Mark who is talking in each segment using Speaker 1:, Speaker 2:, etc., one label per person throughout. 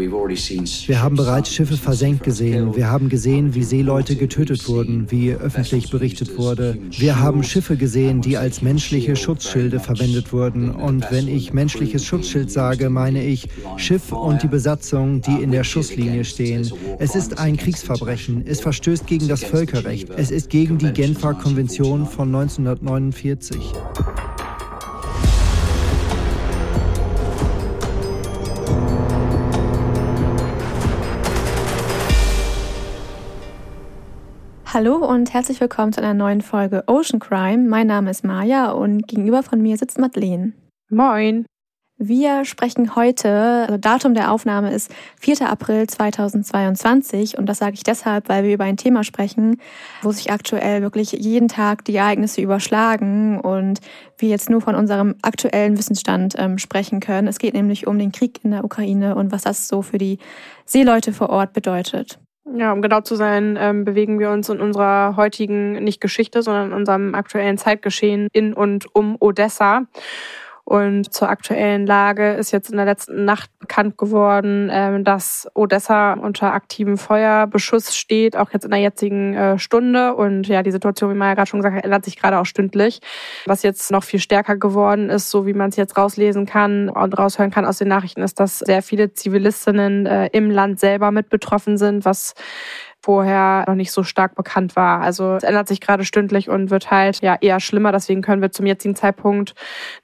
Speaker 1: Wir haben bereits Schiffe versenkt gesehen. Wir haben gesehen, wie Seeleute getötet wurden, wie öffentlich berichtet wurde. Wir haben Schiffe gesehen, die als menschliche Schutzschilde verwendet wurden. Und wenn ich menschliches Schutzschild sage, meine ich Schiff und die Besatzung, die in der Schusslinie stehen. Es ist ein Kriegsverbrechen. Es verstößt gegen das Völkerrecht. Es ist gegen die Genfer Konvention von 1949.
Speaker 2: Hallo und herzlich willkommen zu einer neuen Folge Ocean Crime. Mein Name ist Maja und gegenüber von mir sitzt Madeleine.
Speaker 3: Moin.
Speaker 2: Wir sprechen heute, also Datum der Aufnahme ist 4. April 2022 und das sage ich deshalb, weil wir über ein Thema sprechen, wo sich aktuell wirklich jeden Tag die Ereignisse überschlagen und wir jetzt nur von unserem aktuellen Wissensstand ähm, sprechen können. Es geht nämlich um den Krieg in der Ukraine und was das so für die Seeleute vor Ort bedeutet.
Speaker 3: Ja, um genau zu sein, ähm, bewegen wir uns in unserer heutigen, nicht Geschichte, sondern in unserem aktuellen Zeitgeschehen in und um Odessa. Und zur aktuellen Lage ist jetzt in der letzten Nacht bekannt geworden, ähm, dass Odessa unter aktivem Feuerbeschuss steht, auch jetzt in der jetzigen äh, Stunde. Und ja, die Situation, wie man ja gerade schon gesagt hat, ändert sich gerade auch stündlich. Was jetzt noch viel stärker geworden ist, so wie man es jetzt rauslesen kann und raushören kann aus den Nachrichten, ist, dass sehr viele Zivilistinnen äh, im Land selber mit betroffen sind, was vorher noch nicht so stark bekannt war. Also es ändert sich gerade stündlich und wird halt ja eher schlimmer. Deswegen können wir zum jetzigen Zeitpunkt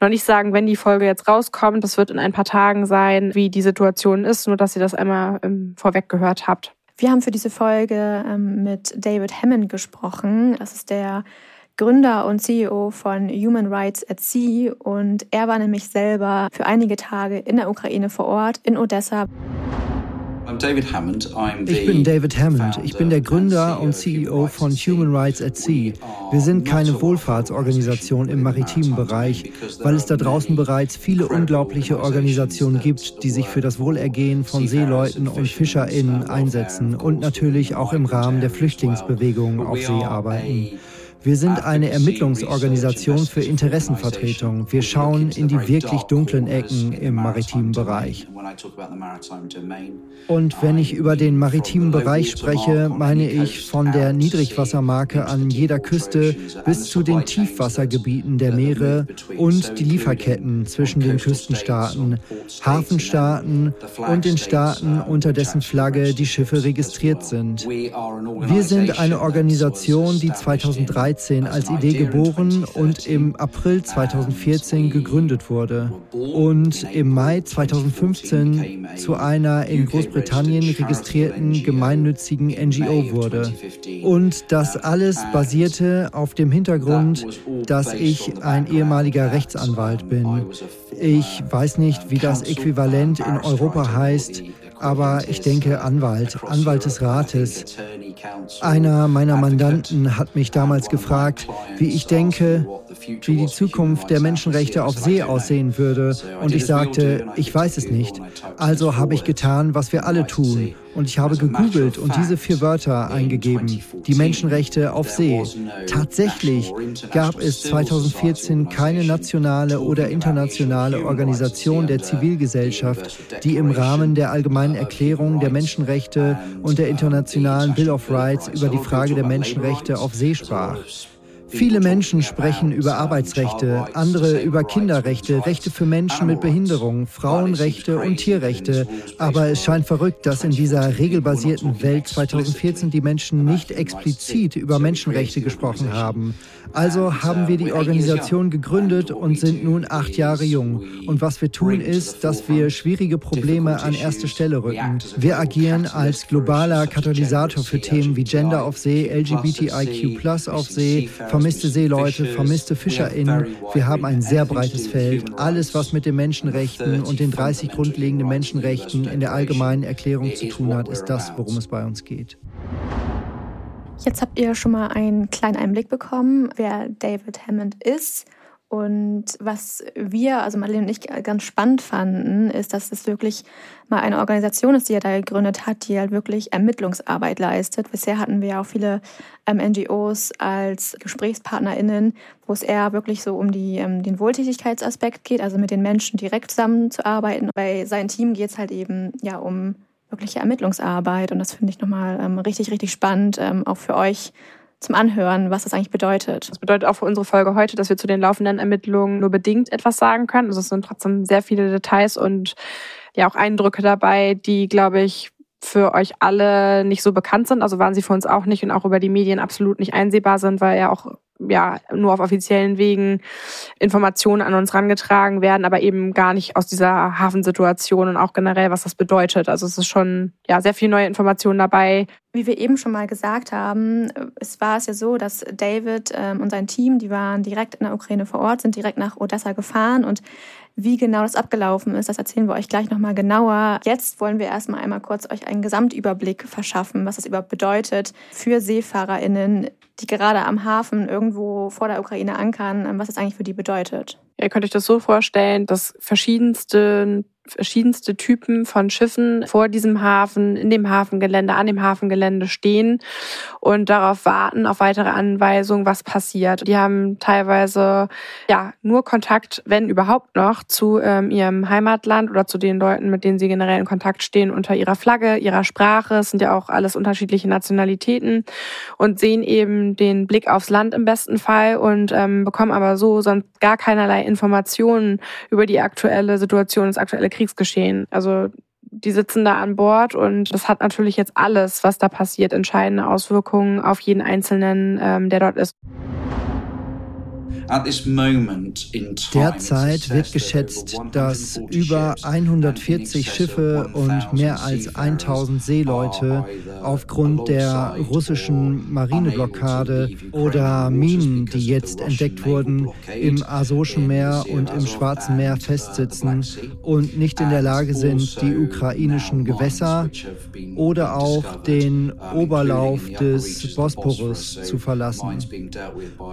Speaker 3: noch nicht sagen, wenn die Folge jetzt rauskommt. Das wird in ein paar Tagen sein, wie die Situation ist, nur dass ihr das einmal ähm, vorweg gehört habt.
Speaker 2: Wir haben für diese Folge ähm, mit David Hammond gesprochen. Das ist der Gründer und CEO von Human Rights at Sea und er war nämlich selber für einige Tage in der Ukraine vor Ort, in Odessa.
Speaker 1: Ich bin David Hammond. Ich bin der Gründer und CEO von Human Rights at Sea. Wir sind keine Wohlfahrtsorganisation im maritimen Bereich, weil es da draußen bereits viele unglaubliche Organisationen gibt, die sich für das Wohlergehen von Seeleuten und FischerInnen einsetzen und natürlich auch im Rahmen der Flüchtlingsbewegung auf See arbeiten. Wir sind eine Ermittlungsorganisation für Interessenvertretung. Wir schauen in die wirklich dunklen Ecken im maritimen Bereich. Und wenn ich über den maritimen Bereich spreche, meine ich von der Niedrigwassermarke an jeder Küste bis zu den Tiefwassergebieten der Meere und die Lieferketten zwischen den Küstenstaaten, Hafenstaaten und den Staaten, unter dessen Flagge die Schiffe registriert sind. Wir sind eine Organisation, die 2013 2013 als Idee geboren und im April 2014 gegründet wurde. Und im Mai 2015 zu einer in Großbritannien registrierten gemeinnützigen NGO wurde. Und das alles basierte auf dem Hintergrund, dass ich ein ehemaliger Rechtsanwalt bin. Ich weiß nicht, wie das Äquivalent in Europa heißt aber ich denke Anwalt, Anwalt des Rates. Einer meiner Mandanten hat mich damals gefragt, wie ich denke, wie die Zukunft der Menschenrechte auf See aussehen würde. Und ich sagte, ich weiß es nicht. Also habe ich getan, was wir alle tun. Und ich habe gegoogelt und diese vier Wörter eingegeben. Die Menschenrechte auf See. Tatsächlich gab es 2014 keine nationale oder internationale Organisation der Zivilgesellschaft, die im Rahmen der Allgemeinen Erklärung der Menschenrechte und der Internationalen Bill of Rights über die Frage der Menschenrechte auf See sprach. Viele Menschen sprechen über Arbeitsrechte, andere über Kinderrechte, Rechte für Menschen mit Behinderung, Frauenrechte und Tierrechte. Aber es scheint verrückt, dass in dieser regelbasierten Welt 2014 die Menschen nicht explizit über Menschenrechte gesprochen haben. Also haben wir die Organisation gegründet und sind nun acht Jahre jung. Und was wir tun ist, dass wir schwierige Probleme an erste Stelle rücken. Wir agieren als globaler Katalysator für Themen wie Gender auf See, LGBTIQ auf See, vermisste Seeleute, vermisste FischerInnen. Wir haben ein sehr breites Feld. Alles, was mit den Menschenrechten und den 30 grundlegenden Menschenrechten in der allgemeinen Erklärung zu tun hat, ist das, worum es bei uns geht.
Speaker 2: Jetzt habt ihr schon mal einen kleinen Einblick bekommen, wer David Hammond ist Und was wir, also Marlene und ich, ganz spannend fanden, ist, dass es wirklich mal eine Organisation ist, die er da gegründet hat, die halt wirklich Ermittlungsarbeit leistet. Bisher hatten wir ja auch viele ähm, NGOs als GesprächspartnerInnen, wo es eher wirklich so um die, ähm, den Wohltätigkeitsaspekt geht, also mit den Menschen direkt zusammenzuarbeiten. Bei seinem Team geht es halt eben ja um wirkliche Ermittlungsarbeit und das finde ich nochmal ähm, richtig, richtig spannend, ähm, auch für euch zum Anhören, was das eigentlich bedeutet.
Speaker 3: Das bedeutet auch für unsere Folge heute, dass wir zu den laufenden Ermittlungen nur bedingt etwas sagen können. Also es sind trotzdem sehr viele Details und ja auch Eindrücke dabei, die, glaube ich, für euch alle nicht so bekannt sind. Also waren sie für uns auch nicht und auch über die Medien absolut nicht einsehbar sind, weil ja auch ja nur auf offiziellen Wegen Informationen an uns rangetragen werden, aber eben gar nicht aus dieser Hafensituation und auch generell, was das bedeutet. Also es ist schon ja sehr viel neue Informationen dabei.
Speaker 2: Wie wir eben schon mal gesagt haben, es war es ja so, dass David ähm, und sein Team, die waren direkt in der Ukraine vor Ort, sind direkt nach Odessa gefahren und wie genau das abgelaufen ist, das erzählen wir euch gleich nochmal genauer. Jetzt wollen wir erstmal einmal kurz euch einen Gesamtüberblick verschaffen, was das überhaupt bedeutet für SeefahrerInnen, die gerade am Hafen irgendwo vor der Ukraine ankern, was das eigentlich für die bedeutet.
Speaker 3: Ihr könnt euch das so vorstellen, dass verschiedenste verschiedenste Typen von Schiffen vor diesem Hafen, in dem Hafengelände, an dem Hafengelände stehen und darauf warten, auf weitere Anweisungen, was passiert. Die haben teilweise ja nur Kontakt, wenn überhaupt noch, zu ähm, ihrem Heimatland oder zu den Leuten, mit denen sie generell in Kontakt stehen, unter ihrer Flagge, ihrer Sprache. Es sind ja auch alles unterschiedliche Nationalitäten und sehen eben den Blick aufs Land im besten Fall und ähm, bekommen aber so sonst gar keinerlei Informationen über die aktuelle Situation, das aktuelle Kriegsgeschehen. Also die sitzen da an Bord und das hat natürlich jetzt alles, was da passiert, entscheidende Auswirkungen auf jeden Einzelnen, ähm, der dort ist.
Speaker 1: Derzeit wird geschätzt, dass über 140 Schiffe und mehr als 1000 Seeleute aufgrund der russischen Marineblockade oder Minen, die jetzt entdeckt wurden, im Asowschen Meer und im Schwarzen Meer festsitzen und nicht in der Lage sind, die ukrainischen Gewässer oder auch den Oberlauf des Bosporus zu verlassen.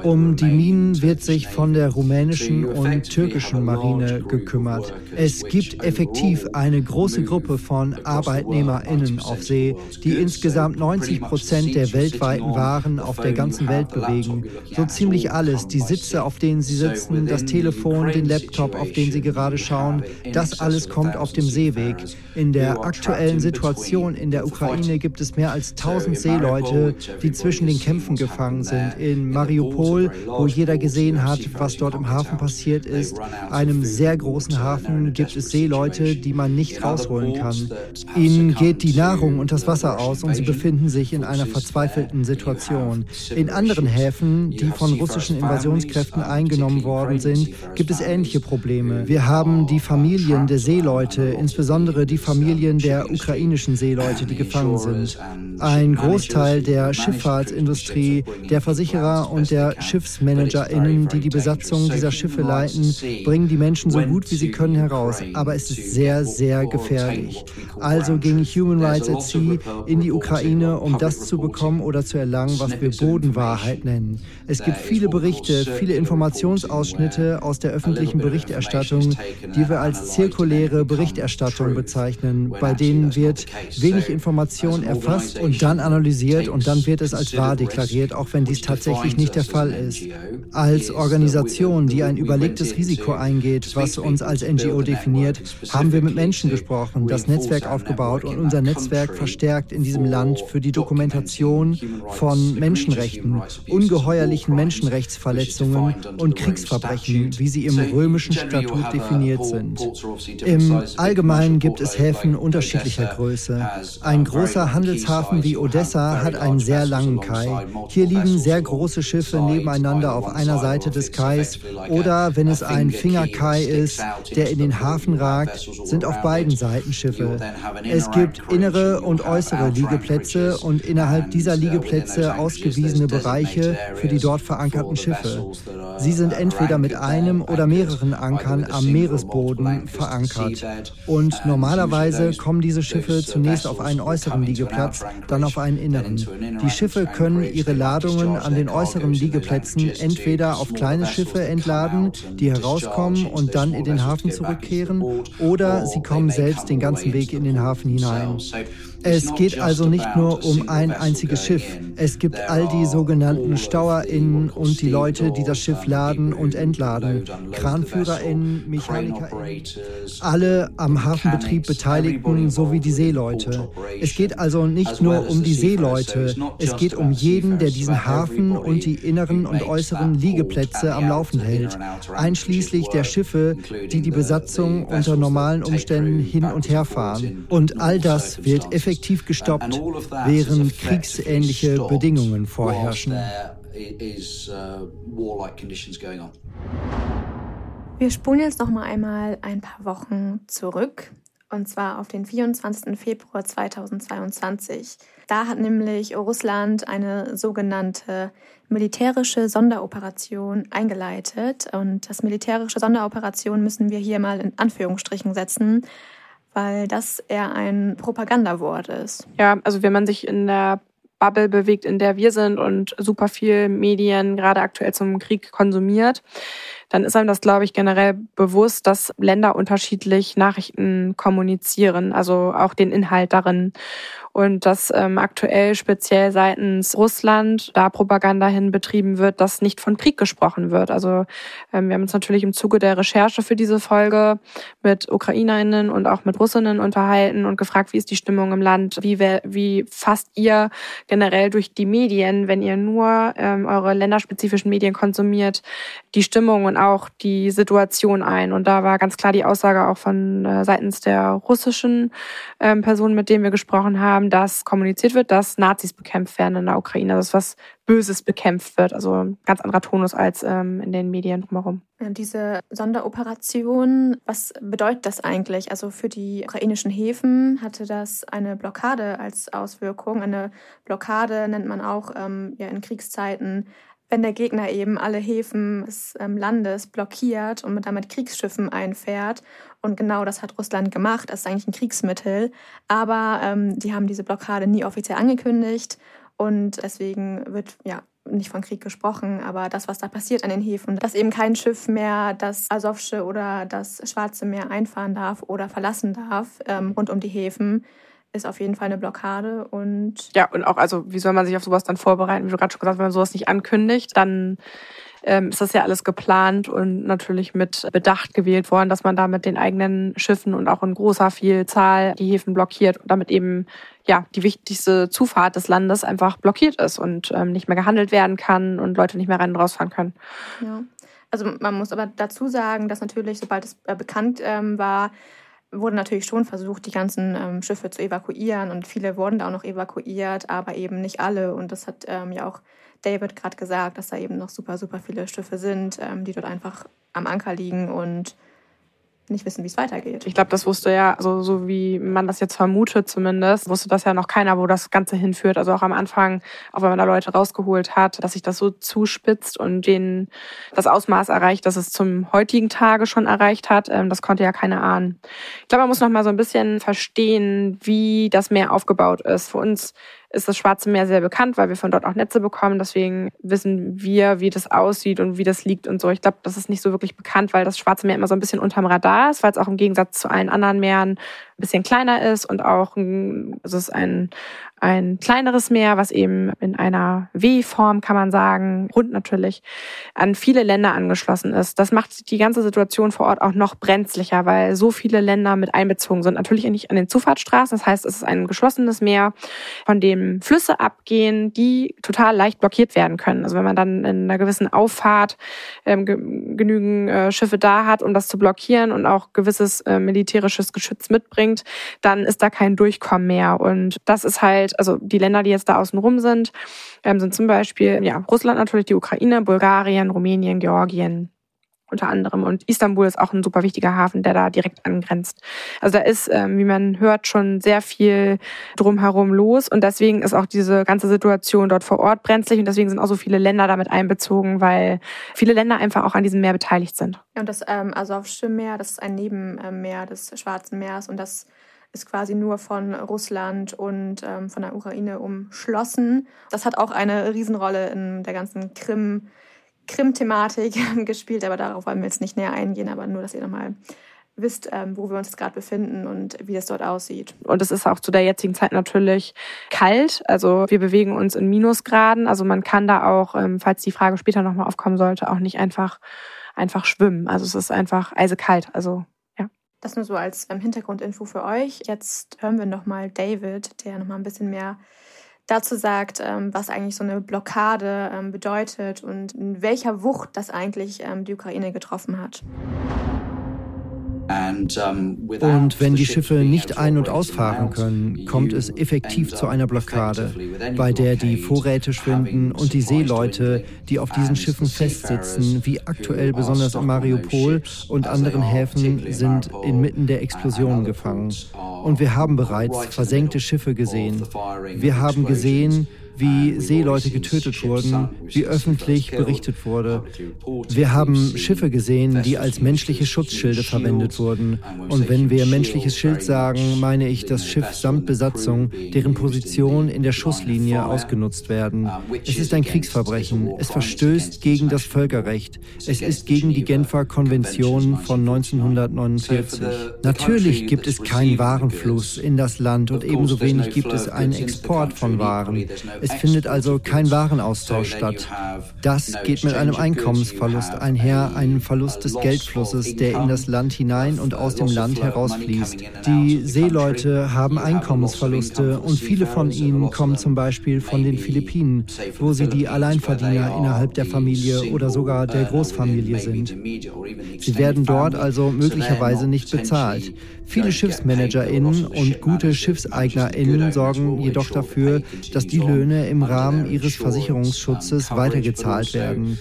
Speaker 1: Um die Minen wird sich von der rumänischen und türkischen Marine gekümmert. Es gibt effektiv eine große Gruppe von ArbeitnehmerInnen auf See, die insgesamt 90 Prozent der weltweiten Waren auf der ganzen Welt bewegen. So ziemlich alles, die Sitze, auf denen sie sitzen, das Telefon, den Laptop, auf den sie gerade schauen, das alles kommt auf dem Seeweg. In der aktuellen Situation in der Ukraine gibt es mehr als 1000 Seeleute, die zwischen den Kämpfen gefangen sind. In Mariupol, wo jeder gesehen hat, was dort im Hafen passiert ist, einem sehr großen Hafen, gibt es Seeleute, die man nicht rausholen kann. Ihnen geht die Nahrung und das Wasser aus und sie befinden sich in einer verzweifelten Situation. In anderen Häfen, die von russischen Invasionskräften eingenommen worden sind, gibt es ähnliche Probleme. Wir haben die Familien der Seeleute, insbesondere die Familien der ukrainischen Seeleute, die gefangen sind. Ein Großteil der Schifffahrtsindustrie, der Versicherer und der SchiffsmanagerInnen, die die Besatzung dieser Schiffe leiten, bringen die Menschen so gut wie sie können heraus. Aber es ist sehr, sehr gefährlich. Also ging Human Rights at Sea in die Ukraine, um das zu bekommen oder zu erlangen, was wir Bodenwahrheit nennen. Es gibt viele Berichte, viele Informationsausschnitte aus der öffentlichen Berichterstattung, die wir als zirkuläre Berichterstattung bezeichnen. Bei denen wird wenig Information erfasst und dann analysiert und dann wird es als wahr deklariert, auch wenn dies tatsächlich nicht der Fall ist. Als Organisation, die ein überlegtes Risiko eingeht, was uns als NGO definiert, haben wir mit Menschen gesprochen, das Netzwerk aufgebaut und unser Netzwerk verstärkt in diesem Land für die Dokumentation von Menschenrechten, ungeheuerlichen Menschenrechtsverletzungen und Kriegsverbrechen, wie sie im römischen Statut definiert sind. Im Allgemeinen gibt es Häfen unterschiedlicher Größe. Ein großer Handelshafen wie Odessa hat einen sehr langen Kai. Hier liegen sehr große Schiffe nebeneinander auf einer Seite des Kais oder wenn es ein Fingerkai ist, der in den Hafen ragt, sind auf beiden Seiten Schiffe. Es gibt innere und äußere Liegeplätze und innerhalb dieser Liegeplätze ausgewiesene Bereiche für die dort verankerten Schiffe. Sie sind entweder mit einem oder mehreren Ankern am Meeresboden verankert. Und normalerweise kommen diese Schiffe zunächst auf einen äußeren Liegeplatz, dann auf einen inneren. Die Schiffe können ihre Ladungen an den äußeren Liegeplätzen entweder auf kleine Schiffe entladen, die herauskommen und dann in den Hafen zurückkehren, oder sie kommen selbst den ganzen Weg in den Hafen hinein. Es geht also nicht nur um ein einziges Schiff. Es gibt all die sogenannten StauerInnen und die Leute, die das Schiff laden und entladen, KranführerInnen, MechanikerInnen, alle am Hafenbetrieb Beteiligten sowie die Seeleute. Es geht also nicht nur um die Seeleute, es geht um jeden, der diesen Hafen und die inneren und äußeren Liegeplätze am Laufen hält, einschließlich der Schiffe, die die Besatzung unter normalen Umständen hin und her fahren. Und all das wird effektiv effektiv gestoppt, während kriegsähnliche Bedingungen vorherrschen. Uh,
Speaker 2: Wir spulen jetzt noch mal einmal ein paar Wochen zurück und zwar auf den 24. Februar 2022. Da hat nämlich Russland eine sogenannte militärische Sonderoperation eingeleitet. Und das militärische Sonderoperation müssen wir hier mal in Anführungsstrichen setzen, weil das eher ein Propagandawort ist.
Speaker 3: Ja, also wenn man sich in der Bubble bewegt, in der wir sind und super viel Medien gerade aktuell zum Krieg konsumiert, dann ist einem das, glaube ich, generell bewusst, dass Länder unterschiedlich Nachrichten kommunizieren, also auch den Inhalt darin und dass ähm, aktuell speziell seitens Russland da Propaganda hin betrieben wird, dass nicht von Krieg gesprochen wird. Also ähm, wir haben uns natürlich im Zuge der Recherche für diese Folge mit Ukrainerinnen und auch mit Russinnen unterhalten und gefragt, wie ist die Stimmung im Land, wie, wie fasst ihr generell durch die Medien, wenn ihr nur ähm, eure länderspezifischen Medien konsumiert, die Stimmung und auch die Situation ein. Und da war ganz klar die Aussage auch von äh, seitens der russischen ähm, Personen, mit denen wir gesprochen haben, dass kommuniziert wird, dass Nazis bekämpft werden in der Ukraine, dass was Böses bekämpft wird. Also ein ganz anderer Tonus als ähm, in den Medien drumherum.
Speaker 2: Diese Sonderoperation, was bedeutet das eigentlich? Also für die ukrainischen Häfen hatte das eine Blockade als Auswirkung. Eine Blockade nennt man auch ähm, ja, in Kriegszeiten wenn der Gegner eben alle Häfen des ähm, Landes blockiert und damit Kriegsschiffen einfährt. Und genau das hat Russland gemacht. Das ist eigentlich ein Kriegsmittel. Aber ähm, die haben diese Blockade nie offiziell angekündigt. Und deswegen wird ja nicht von Krieg gesprochen, aber das, was da passiert an den Häfen, dass eben kein Schiff mehr das Asowsche oder das Schwarze Meer einfahren darf oder verlassen darf ähm, rund um die Häfen, ist auf jeden Fall eine Blockade und
Speaker 3: ja und auch also wie soll man sich auf sowas dann vorbereiten wie du gerade schon gesagt hast wenn man sowas nicht ankündigt dann ähm, ist das ja alles geplant und natürlich mit Bedacht gewählt worden, dass man da mit den eigenen Schiffen und auch in großer Vielzahl die Häfen blockiert und damit eben ja die wichtigste Zufahrt des Landes einfach blockiert ist und ähm, nicht mehr gehandelt werden kann und Leute nicht mehr rein und rausfahren können.
Speaker 2: Ja. Also man muss aber dazu sagen, dass natürlich, sobald es äh, bekannt ähm, war, wurde natürlich schon versucht, die ganzen ähm, Schiffe zu evakuieren und viele wurden da auch noch evakuiert, aber eben nicht alle. Und das hat ähm, ja auch David gerade gesagt, dass da eben noch super, super viele Schiffe sind, ähm, die dort einfach am Anker liegen und nicht wissen, wie es weitergeht.
Speaker 3: Ich glaube, das wusste ja, also so wie man das jetzt vermutet zumindest, wusste das ja noch keiner, wo das Ganze hinführt. Also auch am Anfang, auch wenn man da Leute rausgeholt hat, dass sich das so zuspitzt und denen das Ausmaß erreicht, dass es zum heutigen Tage schon erreicht hat, ähm, das konnte ja keiner ahnen. Ich glaube, man muss noch mal so ein bisschen verstehen, wie das Meer aufgebaut ist. Für uns ist das Schwarze Meer sehr bekannt, weil wir von dort auch Netze bekommen. Deswegen wissen wir, wie das aussieht und wie das liegt und so. Ich glaube, das ist nicht so wirklich bekannt, weil das Schwarze Meer immer so ein bisschen unterm Radar ist, weil es auch im Gegensatz zu allen anderen Meeren ein bisschen kleiner ist und auch also es ist ein, ein kleineres Meer, was eben in einer W-Form, kann man sagen, rund natürlich, an viele Länder angeschlossen ist. Das macht die ganze Situation vor Ort auch noch brenzlicher, weil so viele Länder mit einbezogen sind. Natürlich nicht an den Zufahrtsstraßen, das heißt, es ist ein geschlossenes Meer, von dem Flüsse abgehen, die total leicht blockiert werden können. Also wenn man dann in einer gewissen Auffahrt ähm, genügend äh, Schiffe da hat, um das zu blockieren und auch gewisses äh, militärisches Geschütz mitbringt, dann ist da kein Durchkommen mehr. Und das ist halt also die Länder, die jetzt da außen rum sind, ähm, sind zum Beispiel ja, Russland natürlich, die Ukraine, Bulgarien, Rumänien, Georgien unter anderem. Und Istanbul ist auch ein super wichtiger Hafen, der da direkt angrenzt. Also da ist, ähm, wie man hört, schon sehr viel drumherum los. Und deswegen ist auch diese ganze Situation dort vor Ort brenzlig. Und deswegen sind auch so viele Länder damit einbezogen, weil viele Länder einfach auch an diesem Meer beteiligt sind.
Speaker 2: Ja, und das ähm, Asowsche Meer, das ist ein Nebenmeer des Schwarzen Meers. Und das ist quasi nur von Russland und ähm, von der Ukraine umschlossen. Das hat auch eine Riesenrolle in der ganzen Krim. Krim-Thematik gespielt, aber darauf wollen wir jetzt nicht näher eingehen, aber nur, dass ihr nochmal wisst, ähm, wo wir uns gerade befinden und wie es dort aussieht.
Speaker 3: Und es ist auch zu der jetzigen Zeit natürlich kalt. Also wir bewegen uns in Minusgraden. Also man kann da auch, ähm, falls die Frage später nochmal aufkommen sollte, auch nicht einfach, einfach schwimmen. Also es ist einfach eisekalt. Also.
Speaker 2: Das nur so als ähm, Hintergrundinfo für euch. Jetzt hören wir nochmal David, der nochmal ein bisschen mehr dazu sagt, ähm, was eigentlich so eine Blockade ähm, bedeutet und in welcher Wucht das eigentlich ähm, die Ukraine getroffen hat.
Speaker 1: Und wenn die Schiffe nicht ein- und ausfahren können, kommt es effektiv zu einer Blockade, bei der die Vorräte schwinden und die Seeleute, die auf diesen Schiffen festsitzen, wie aktuell besonders in Mariupol und anderen Häfen, sind inmitten der Explosionen gefangen. Und wir haben bereits versenkte Schiffe gesehen. Wir haben gesehen, wie Seeleute getötet wurden, wie öffentlich berichtet wurde. Wir haben Schiffe gesehen, die als menschliche Schutzschilde verwendet wurden. Und wenn wir menschliches Schild sagen, meine ich das Schiff samt Besatzung, deren Position in der Schusslinie ausgenutzt werden. Es ist ein Kriegsverbrechen. Es verstößt gegen das Völkerrecht. Es ist gegen die Genfer Konvention von 1949. Natürlich gibt es keinen Warenfluss in das Land und ebenso wenig gibt es einen Export von Waren. Es findet also kein Warenaustausch statt. Das geht mit einem Einkommensverlust einher, einem Verlust des Geldflusses, der in das Land hinein und aus dem Land herausfließt. Die Seeleute haben Einkommensverluste und viele von ihnen kommen zum Beispiel von den Philippinen, wo sie die Alleinverdiener innerhalb der Familie oder sogar der Großfamilie sind. Sie werden dort also möglicherweise nicht bezahlt. Viele SchiffsmanagerInnen und gute SchiffseignerInnen sorgen jedoch dafür, dass die Löhne Löhne im Rahmen ihres Versicherungsschutzes weitergezahlt werden.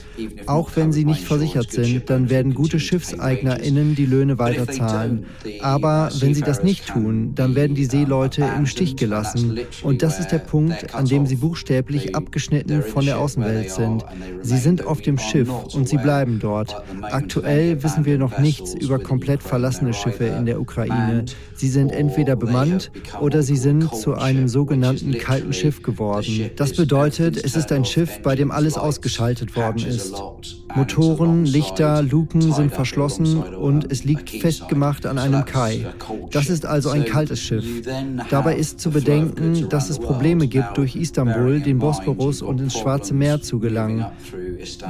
Speaker 1: Auch wenn sie nicht versichert sind, dann werden gute SchiffseignerInnen die Löhne weiterzahlen. Aber wenn sie das nicht tun, dann werden die Seeleute im Stich gelassen. Und das ist der Punkt, an dem sie buchstäblich abgeschnitten von der Außenwelt sind. Sie sind auf dem Schiff und sie bleiben dort. Aktuell wissen wir noch nichts über komplett verlassene Schiffe in der Ukraine. Sie sind entweder bemannt oder sie sind zu einem sogenannten kalten Schiff geworden. Das bedeutet, es ist ein Schiff, bei dem alles ausgeschaltet worden ist. Motoren, Lichter, Luken sind verschlossen und es liegt festgemacht an einem Kai. Das ist also ein kaltes Schiff. Dabei ist zu bedenken, dass es Probleme gibt, durch Istanbul, den Bosporus und ins Schwarze Meer zu gelangen.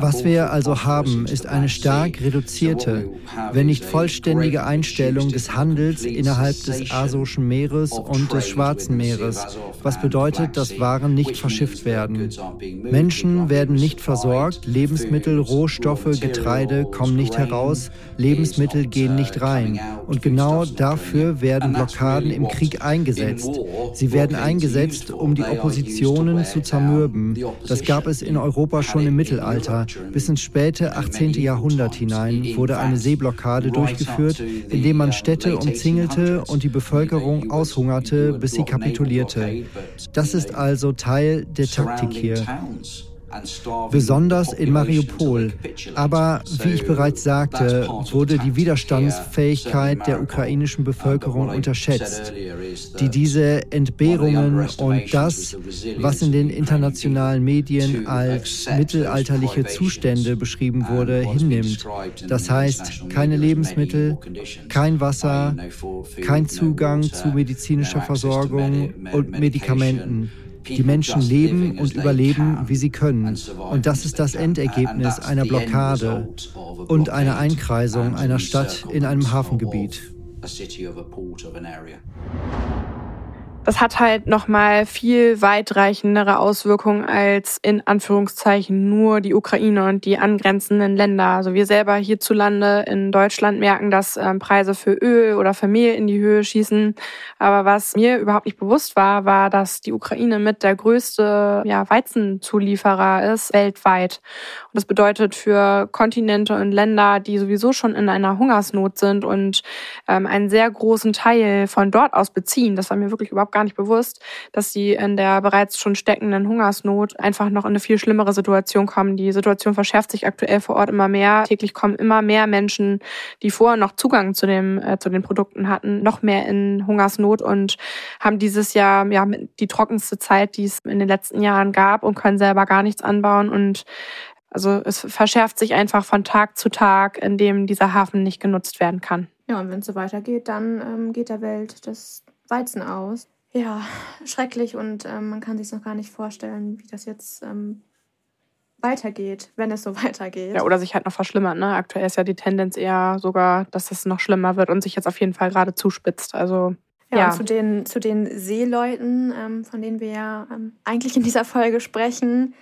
Speaker 1: Was wir also haben, ist eine stark reduzierte, wenn nicht vollständige Einstellung des Handels innerhalb des Asowschen Meeres und des Schwarzen Meeres, was bedeutet, dass Waren nicht verschifft werden. Menschen werden nicht versorgt, Lebensmittel, Rohstoffe, Getreide kommen nicht heraus, Lebensmittel gehen nicht rein. Und genau dafür werden Blockaden im Krieg eingesetzt. Sie werden eingesetzt, um die Oppositionen zu zermürben. Das gab es in Europa schon im Mittelalter. Bis ins späte 18. Jahrhundert hinein wurde eine Seeblockade durchgeführt, indem man Städte umzingelte und die Bevölkerung aushungerte, bis sie kapitulierte. Das ist also Teil der Taktik hier. Besonders in Mariupol. Aber wie ich bereits sagte, wurde die Widerstandsfähigkeit der ukrainischen Bevölkerung unterschätzt, die diese Entbehrungen und das, was in den internationalen Medien als mittelalterliche Zustände beschrieben wurde, hinnimmt. Das heißt, keine Lebensmittel, kein Wasser, kein Zugang zu medizinischer Versorgung und Medikamenten. Die Menschen leben und überleben, wie sie können. Und das ist das Endergebnis einer Blockade und einer Einkreisung einer Stadt in einem Hafengebiet.
Speaker 3: Das hat halt nochmal viel weitreichendere Auswirkungen als in Anführungszeichen nur die Ukraine und die angrenzenden Länder. Also wir selber hierzulande in Deutschland merken, dass ähm, Preise für Öl oder für Mehl in die Höhe schießen. Aber was mir überhaupt nicht bewusst war, war, dass die Ukraine mit der größte ja, Weizenzulieferer ist weltweit. Und das bedeutet für Kontinente und Länder, die sowieso schon in einer Hungersnot sind und ähm, einen sehr großen Teil von dort aus beziehen, das war mir wirklich überhaupt gar nicht bewusst, dass sie in der bereits schon steckenden Hungersnot einfach noch in eine viel schlimmere Situation kommen. Die Situation verschärft sich aktuell vor Ort immer mehr. Täglich kommen immer mehr Menschen, die vorher noch Zugang zu dem äh, zu den Produkten hatten, noch mehr in Hungersnot und haben dieses Jahr ja die trockenste Zeit, die es in den letzten Jahren gab und können selber gar nichts anbauen und Also es verschärft sich einfach von Tag zu Tag, in dem dieser Hafen nicht genutzt werden kann.
Speaker 2: Ja, und wenn es so weitergeht, dann ähm, geht der Welt das Weizen aus. Ja, schrecklich und ähm, man kann sich noch gar nicht vorstellen, wie das jetzt ähm, weitergeht, wenn es so weitergeht.
Speaker 3: Ja, oder sich halt noch verschlimmert. Ne? Aktuell ist ja die Tendenz eher sogar, dass es noch schlimmer wird und sich jetzt auf jeden Fall gerade zuspitzt. Also
Speaker 2: ja, ja. zu den, zu den Seeleuten, ähm, von denen wir ja ähm, eigentlich in dieser Folge sprechen,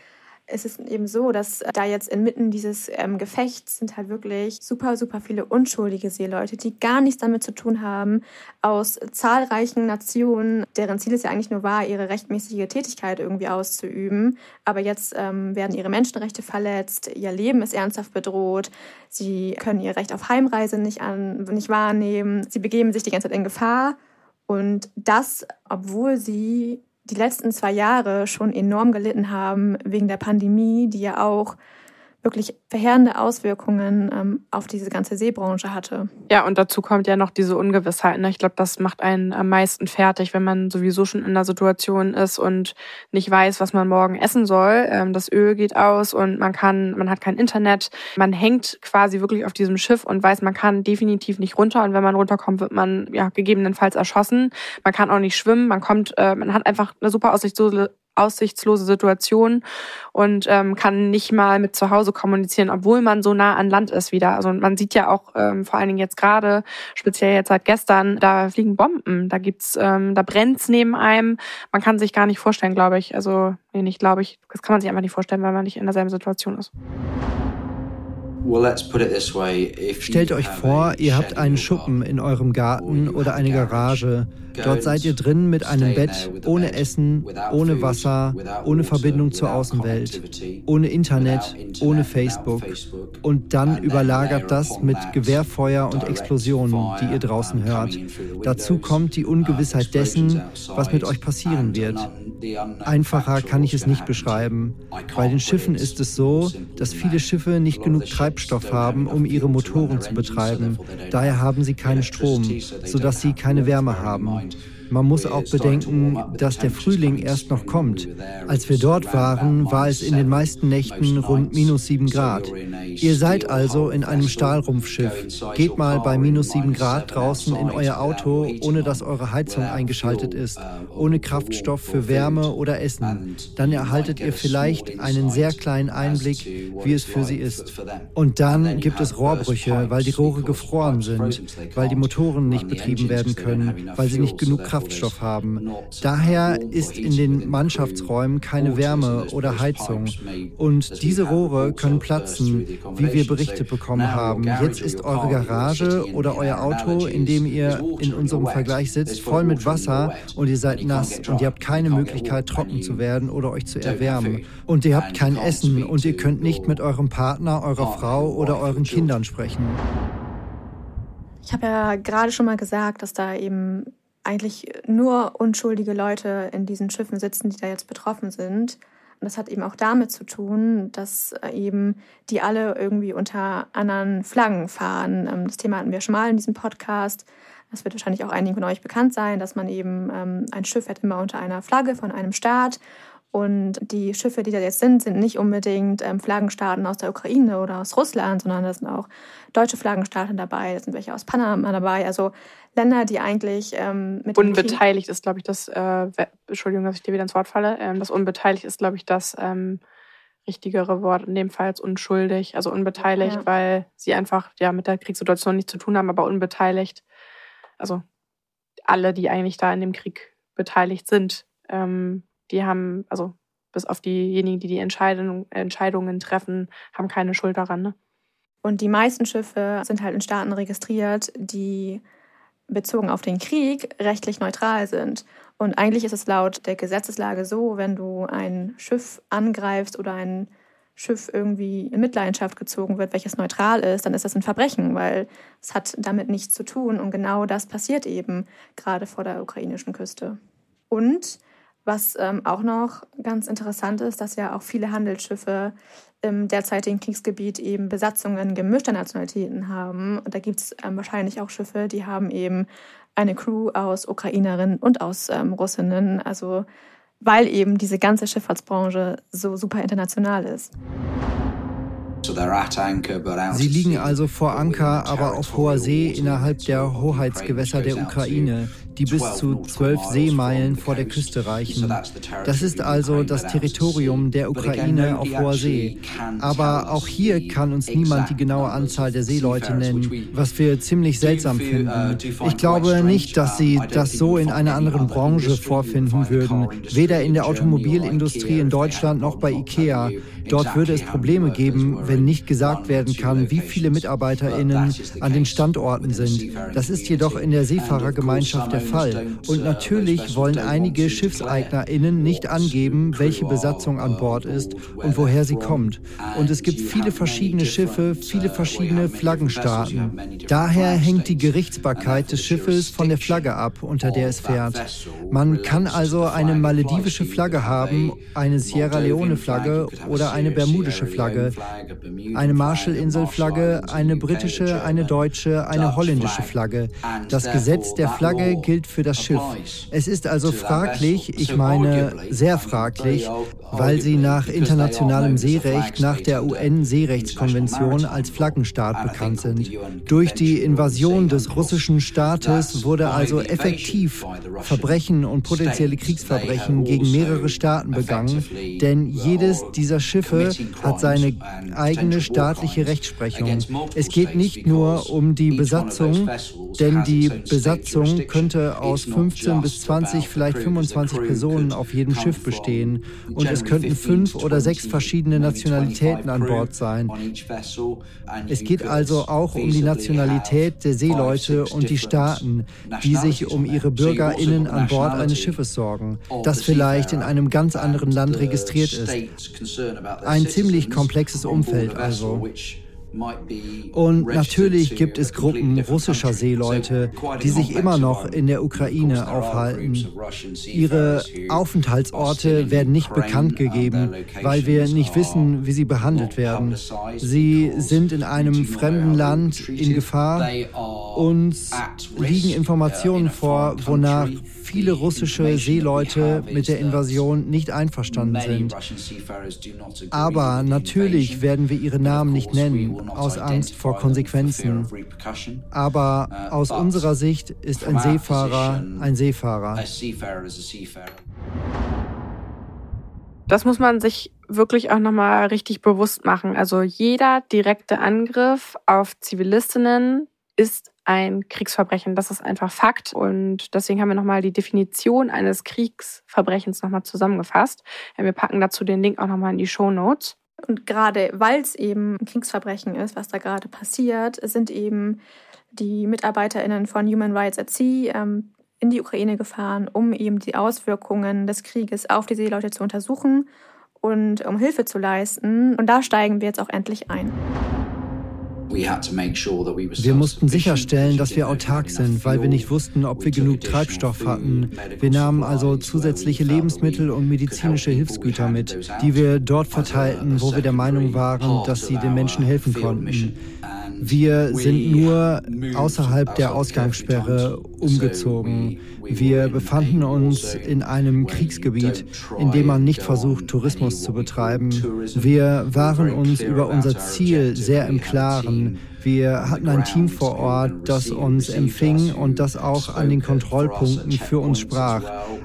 Speaker 2: es ist eben so, dass da jetzt inmitten dieses ähm, Gefechts sind halt wirklich super, super viele unschuldige Seeleute, die gar nichts damit zu tun haben, aus zahlreichen Nationen, deren Ziel es ja eigentlich nur war, ihre rechtmäßige Tätigkeit irgendwie auszuüben. Aber jetzt ähm, werden ihre Menschenrechte verletzt, ihr Leben ist ernsthaft bedroht, sie können ihr Recht auf Heimreise nicht, an, nicht wahrnehmen, sie begeben sich die ganze Zeit in Gefahr. Und das, obwohl sie die letzten zwei Jahre schon enorm gelitten haben wegen der Pandemie, die ja auch wirklich verheerende Auswirkungen ähm, auf diese ganze Seebranche hatte.
Speaker 3: Ja, und dazu kommt ja noch diese Ungewissheit. Ne? Ich glaube, das macht einen am meisten fertig, wenn man sowieso schon in einer Situation ist und nicht weiß, was man morgen essen soll. Ähm, das Öl geht aus und man kann, man hat kein Internet. Man hängt quasi wirklich auf diesem Schiff und weiß, man kann definitiv nicht runter. Und wenn man runterkommt, wird man ja gegebenenfalls erschossen. Man kann auch nicht schwimmen. Man kommt, äh, man hat einfach eine super aussichtslose aussichtslose Situation und ähm, kann nicht mal mit zu Hause kommunizieren, obwohl man so nah an Land ist wieder. Also man sieht ja auch ähm, vor allen Dingen jetzt gerade, speziell jetzt seit gestern, da fliegen Bomben, da gibt's, ähm, da brennt's neben einem. Man kann sich gar nicht vorstellen, glaube ich. Also nee, nicht glaube ich. Das kann man sich einfach nicht vorstellen, weil man nicht in derselben Situation ist.
Speaker 1: Stellt euch vor, ihr habt einen Schuppen in eurem Garten oder eine Garage. Dort seid ihr drin mit einem Bett, ohne Essen, ohne Wasser, ohne Verbindung zur Außenwelt, ohne Internet, ohne Facebook. Und dann überlagert das mit Gewehrfeuer und Explosionen, die ihr draußen hört. Dazu kommt die Ungewissheit dessen, was mit euch passieren wird. Einfacher kann ich es nicht beschreiben. Bei den Schiffen ist es so, dass viele Schiffe nicht genug Treibstoff haben, um ihre Motoren zu betreiben. Daher haben sie keinen Strom, sodass sie keine Wärme haben. Man muss auch bedenken, dass der Frühling erst noch kommt. Als wir dort waren, war es in den meisten Nächten rund minus sieben Grad. Ihr seid also in einem Stahlrumpfschiff. Geht mal bei minus sieben Grad draußen in euer Auto, ohne dass eure Heizung eingeschaltet ist, ohne Kraftstoff für Wärme oder Essen. Dann erhaltet ihr vielleicht einen sehr kleinen Einblick, wie es für sie ist. Und dann gibt es Rohrbrüche, weil die Rohre gefroren sind, weil die Motoren nicht betrieben werden können, weil sie nicht genug Kraft Kraftstoff haben. Daher ist in den Mannschaftsräumen keine Wärme oder Heizung. Und diese Rohre können platzen, wie wir berichtet bekommen haben. Jetzt ist eure Garage oder euer Auto, in dem ihr in unserem Vergleich sitzt, voll mit Wasser und ihr seid nass und ihr habt keine Möglichkeit, trocken zu werden oder euch zu erwärmen. Und ihr habt kein Essen und ihr könnt nicht mit eurem Partner, eurer Frau oder euren Kindern sprechen.
Speaker 2: Ich habe ja gerade schon mal gesagt, dass da eben eigentlich nur unschuldige Leute in diesen Schiffen sitzen, die da jetzt betroffen sind. Und das hat eben auch damit zu tun, dass äh, eben die alle irgendwie unter anderen Flaggen fahren. Ähm, das Thema hatten wir schon mal in diesem Podcast. Das wird wahrscheinlich auch einigen von euch bekannt sein, dass man eben ähm, ein Schiff hat immer unter einer Flagge von einem Staat und die Schiffe, die da jetzt sind, sind nicht unbedingt ähm, Flaggenstaaten aus der Ukraine oder aus Russland, sondern da sind auch deutsche Flaggenstaaten dabei, da sind welche aus Panama dabei. Also Länder, die eigentlich ähm,
Speaker 3: mit Unbeteiligt ist, glaube ich, das, äh, Entschuldigung, dass ich dir wieder ins Wort falle, ähm, das unbeteiligt ist, glaube ich, das ähm, richtigere Wort, in dem Fall als unschuldig, also unbeteiligt, ja. weil sie einfach ja mit der Kriegssituation nichts zu tun haben, aber unbeteiligt. Also alle, die eigentlich da in dem Krieg beteiligt sind, ähm, die haben, also bis auf diejenigen, die die Entscheidung, Entscheidungen treffen, haben keine Schuld daran. Ne?
Speaker 2: Und die meisten Schiffe sind halt in Staaten registriert, die bezogen auf den Krieg rechtlich neutral sind. Und eigentlich ist es laut der Gesetzeslage so, wenn du ein Schiff angreifst oder ein Schiff irgendwie in Mitleidenschaft gezogen wird, welches neutral ist, dann ist das ein Verbrechen, weil es hat damit nichts zu tun. Und genau das passiert eben gerade vor der ukrainischen Küste. Und was ähm, auch noch ganz interessant ist, dass ja auch viele Handelsschiffe im derzeitigen Kriegsgebiet eben Besatzungen gemischter Nationalitäten haben. Und da gibt es ähm, wahrscheinlich auch Schiffe, die haben eben eine Crew aus Ukrainerinnen und aus ähm, Russinnen. Also weil eben diese ganze Schifffahrtsbranche so super international ist.
Speaker 1: Sie liegen also vor Anker, aber auf hoher See innerhalb der Hoheitsgewässer der Ukraine die bis zu zwölf Seemeilen vor der Küste reichen. Das ist also das Territorium der Ukraine auf hoher See. Aber auch hier kann uns niemand die genaue Anzahl der Seeleute nennen, was wir ziemlich seltsam finden. Ich glaube nicht, dass sie das so in einer anderen Branche vorfinden würden, weder in der Automobilindustrie in Deutschland noch bei IKEA. Dort würde es Probleme geben, wenn nicht gesagt werden kann, wie viele MitarbeiterInnen an den Standorten sind. Das ist jedoch in der Seefahrergemeinschaft der Fall. Und natürlich wollen einige SchiffseignerInnen nicht angeben, welche Besatzung an Bord ist und woher sie kommt. Und es gibt viele verschiedene Schiffe, viele verschiedene Flaggenstaaten. Daher hängt die Gerichtsbarkeit des Schiffes von der Flagge ab, unter der es fährt. Man kann also eine maledivische Flagge haben, eine Sierra Leone-Flagge oder eine bermudische Flagge, eine Marshallinselflagge, eine britische, eine deutsche, eine holländische Flagge. Das Gesetz der Flagge gilt gilt für das Schiff. Es ist also fraglich, ich meine sehr fraglich, weil sie nach internationalem Seerecht, nach der UN-Seerechtskonvention als Flaggenstaat bekannt sind. Durch die Invasion des russischen Staates wurde also effektiv Verbrechen und potenzielle Kriegsverbrechen gegen mehrere Staaten begangen, denn jedes dieser Schiffe hat seine eigene staatliche Rechtsprechung. Es geht nicht nur um die Besatzung, denn die Besatzung könnte aus 15 bis 20, vielleicht 25 Personen auf jedem Schiff bestehen und es könnten fünf oder sechs verschiedene Nationalitäten an Bord sein. Es geht also auch um die Nationalität der Seeleute und die Staaten, die sich um ihre BürgerInnen an Bord eines Schiffes sorgen, das vielleicht in einem ganz anderen Land registriert ist. Ein ziemlich komplexes Umfeld also. Und natürlich gibt es Gruppen russischer Seeleute, die sich immer noch in der Ukraine aufhalten. Ihre Aufenthaltsorte werden nicht bekannt gegeben, weil wir nicht wissen, wie sie behandelt werden. Sie sind in einem fremden Land in Gefahr. Uns liegen Informationen vor, wonach viele russische Seeleute mit der Invasion nicht einverstanden sind. Aber natürlich werden wir ihre Namen nicht nennen, aus Angst vor Konsequenzen. Aber uh, aus unserer Sicht ist ein Seefahrer ein Seefahrer.
Speaker 3: Das muss man sich wirklich auch nochmal richtig bewusst machen. Also jeder direkte Angriff auf Zivilistinnen ist ein Kriegsverbrechen. Das ist einfach Fakt. Und deswegen haben wir nochmal die Definition eines Kriegsverbrechens nochmal zusammengefasst. Wir packen dazu den Link auch nochmal in die Show Notes.
Speaker 2: Und gerade weil es eben ein Kriegsverbrechen ist, was da gerade passiert, sind eben die MitarbeiterInnen von Human Rights at Sea ähm, in die Ukraine gefahren, um eben die Auswirkungen des Krieges auf die Seeleute zu untersuchen und um Hilfe zu leisten. Und da steigen wir jetzt auch endlich ein.
Speaker 1: Wir mussten sicherstellen, dass wir autark sind, weil wir nicht wussten, ob wir genug Treibstoff hatten. Wir nahmen also zusätzliche Lebensmittel und medizinische Hilfsgüter mit, die wir dort verteilten, wo wir der Meinung waren, dass sie den Menschen helfen konnten. Wir sind nur außerhalb der Ausgangssperre umgezogen. Wir befanden uns in einem Kriegsgebiet, in dem man nicht versucht, Tourismus zu betreiben. Wir waren uns über unser Ziel sehr im Klaren. Wir hatten ein Team vor Ort, das uns empfing und das auch an den Kontrollpunkten für uns sprach.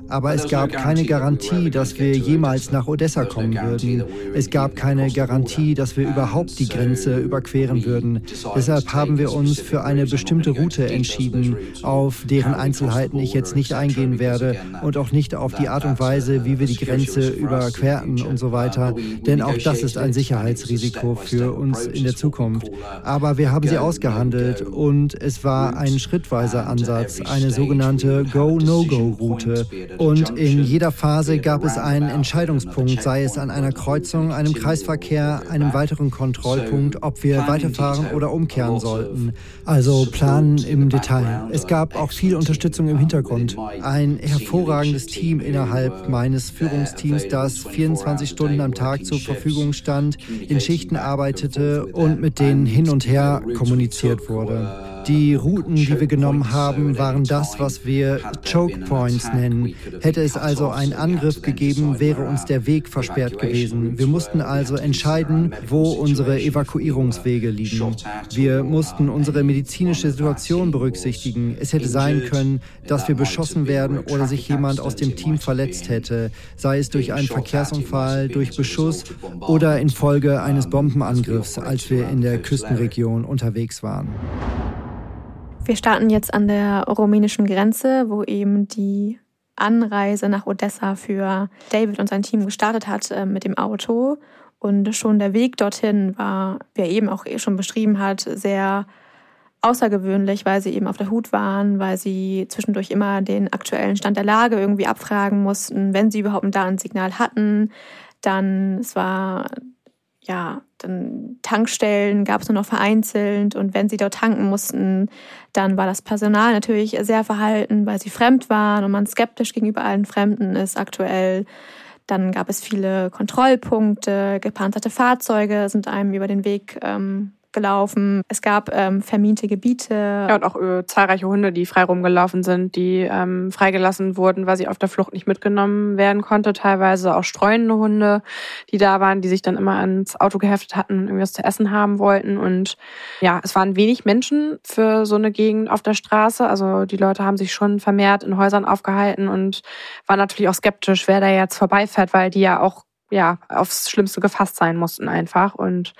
Speaker 1: Aber es gab keine Garantie, dass wir jemals nach Odessa kommen würden. Es gab keine Garantie, dass wir überhaupt die Grenze überqueren würden. Deshalb haben wir uns für eine bestimmte Route entschieden, auf deren Einzelheiten ich jetzt nicht eingehen werde und auch nicht auf die Art und Weise, wie wir die Grenze überquerten und so weiter. Denn auch das ist ein Sicherheitsrisiko für uns in der Zukunft. Aber wir wir haben sie ausgehandelt und es war ein schrittweiser Ansatz, eine sogenannte Go-No-Go-Route. Und in jeder Phase gab es einen Entscheidungspunkt, sei es an einer Kreuzung, einem Kreisverkehr, einem weiteren Kontrollpunkt, ob wir weiterfahren oder umkehren sollten. Also planen im Detail. Es gab auch viel Unterstützung im Hintergrund. Ein hervorragendes Team innerhalb meines Führungsteams, das 24 Stunden am Tag zur Verfügung stand, in Schichten arbeitete und mit denen hin und her kommuniziert wurde. Die Routen, die wir genommen haben, waren das, was wir Choke Points nennen. Hätte es also einen Angriff gegeben, wäre uns der Weg versperrt gewesen. Wir mussten also entscheiden, wo unsere Evakuierungswege liegen. Wir mussten unsere medizinische Situation berücksichtigen. Es hätte sein können, dass wir beschossen werden oder sich jemand aus dem Team verletzt hätte, sei es durch einen Verkehrsunfall, durch Beschuss oder infolge eines Bombenangriffs, als wir in der Küstenregion unterwegs waren.
Speaker 2: Wir starten jetzt an der rumänischen Grenze, wo eben die Anreise nach Odessa für David und sein Team gestartet hat äh, mit dem Auto. Und schon der Weg dorthin war, wie er eben auch schon beschrieben hat, sehr außergewöhnlich, weil sie eben auf der Hut waren, weil sie zwischendurch immer den aktuellen Stand der Lage irgendwie abfragen mussten, wenn sie überhaupt ein Datensignal hatten. Dann, es war, ja, dann Tankstellen gab es nur noch vereinzelt und wenn sie dort tanken mussten, dann war das Personal natürlich sehr verhalten, weil sie fremd waren und man skeptisch gegenüber allen Fremden ist aktuell. Dann gab es viele Kontrollpunkte, gepanzerte Fahrzeuge sind einem über den Weg ähm, gelaufen. Es gab ähm, vermiente Gebiete.
Speaker 3: Ja, und auch äh, zahlreiche Hunde, die frei rumgelaufen sind, die ähm, freigelassen wurden, weil sie auf der Flucht nicht mitgenommen werden konnte. Teilweise auch streunende Hunde, die da waren, die sich dann immer ans Auto geheftet hatten und irgendwas zu essen haben wollten. Und ja, es waren wenig Menschen für so eine Gegend auf der Straße. Also die Leute haben sich schon vermehrt in Häusern aufgehalten und waren natürlich auch skeptisch, wer da jetzt vorbeifährt, weil die ja auch ja aufs Schlimmste gefasst sein mussten einfach. Und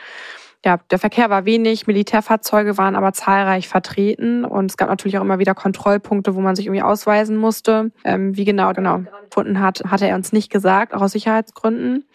Speaker 3: ja, der Verkehr war wenig, Militärfahrzeuge waren aber zahlreich vertreten und es gab natürlich auch immer wieder Kontrollpunkte, wo man sich irgendwie ausweisen musste. Ähm, wie genau genau gefunden hat, hatte er uns nicht gesagt, auch aus Sicherheitsgründen.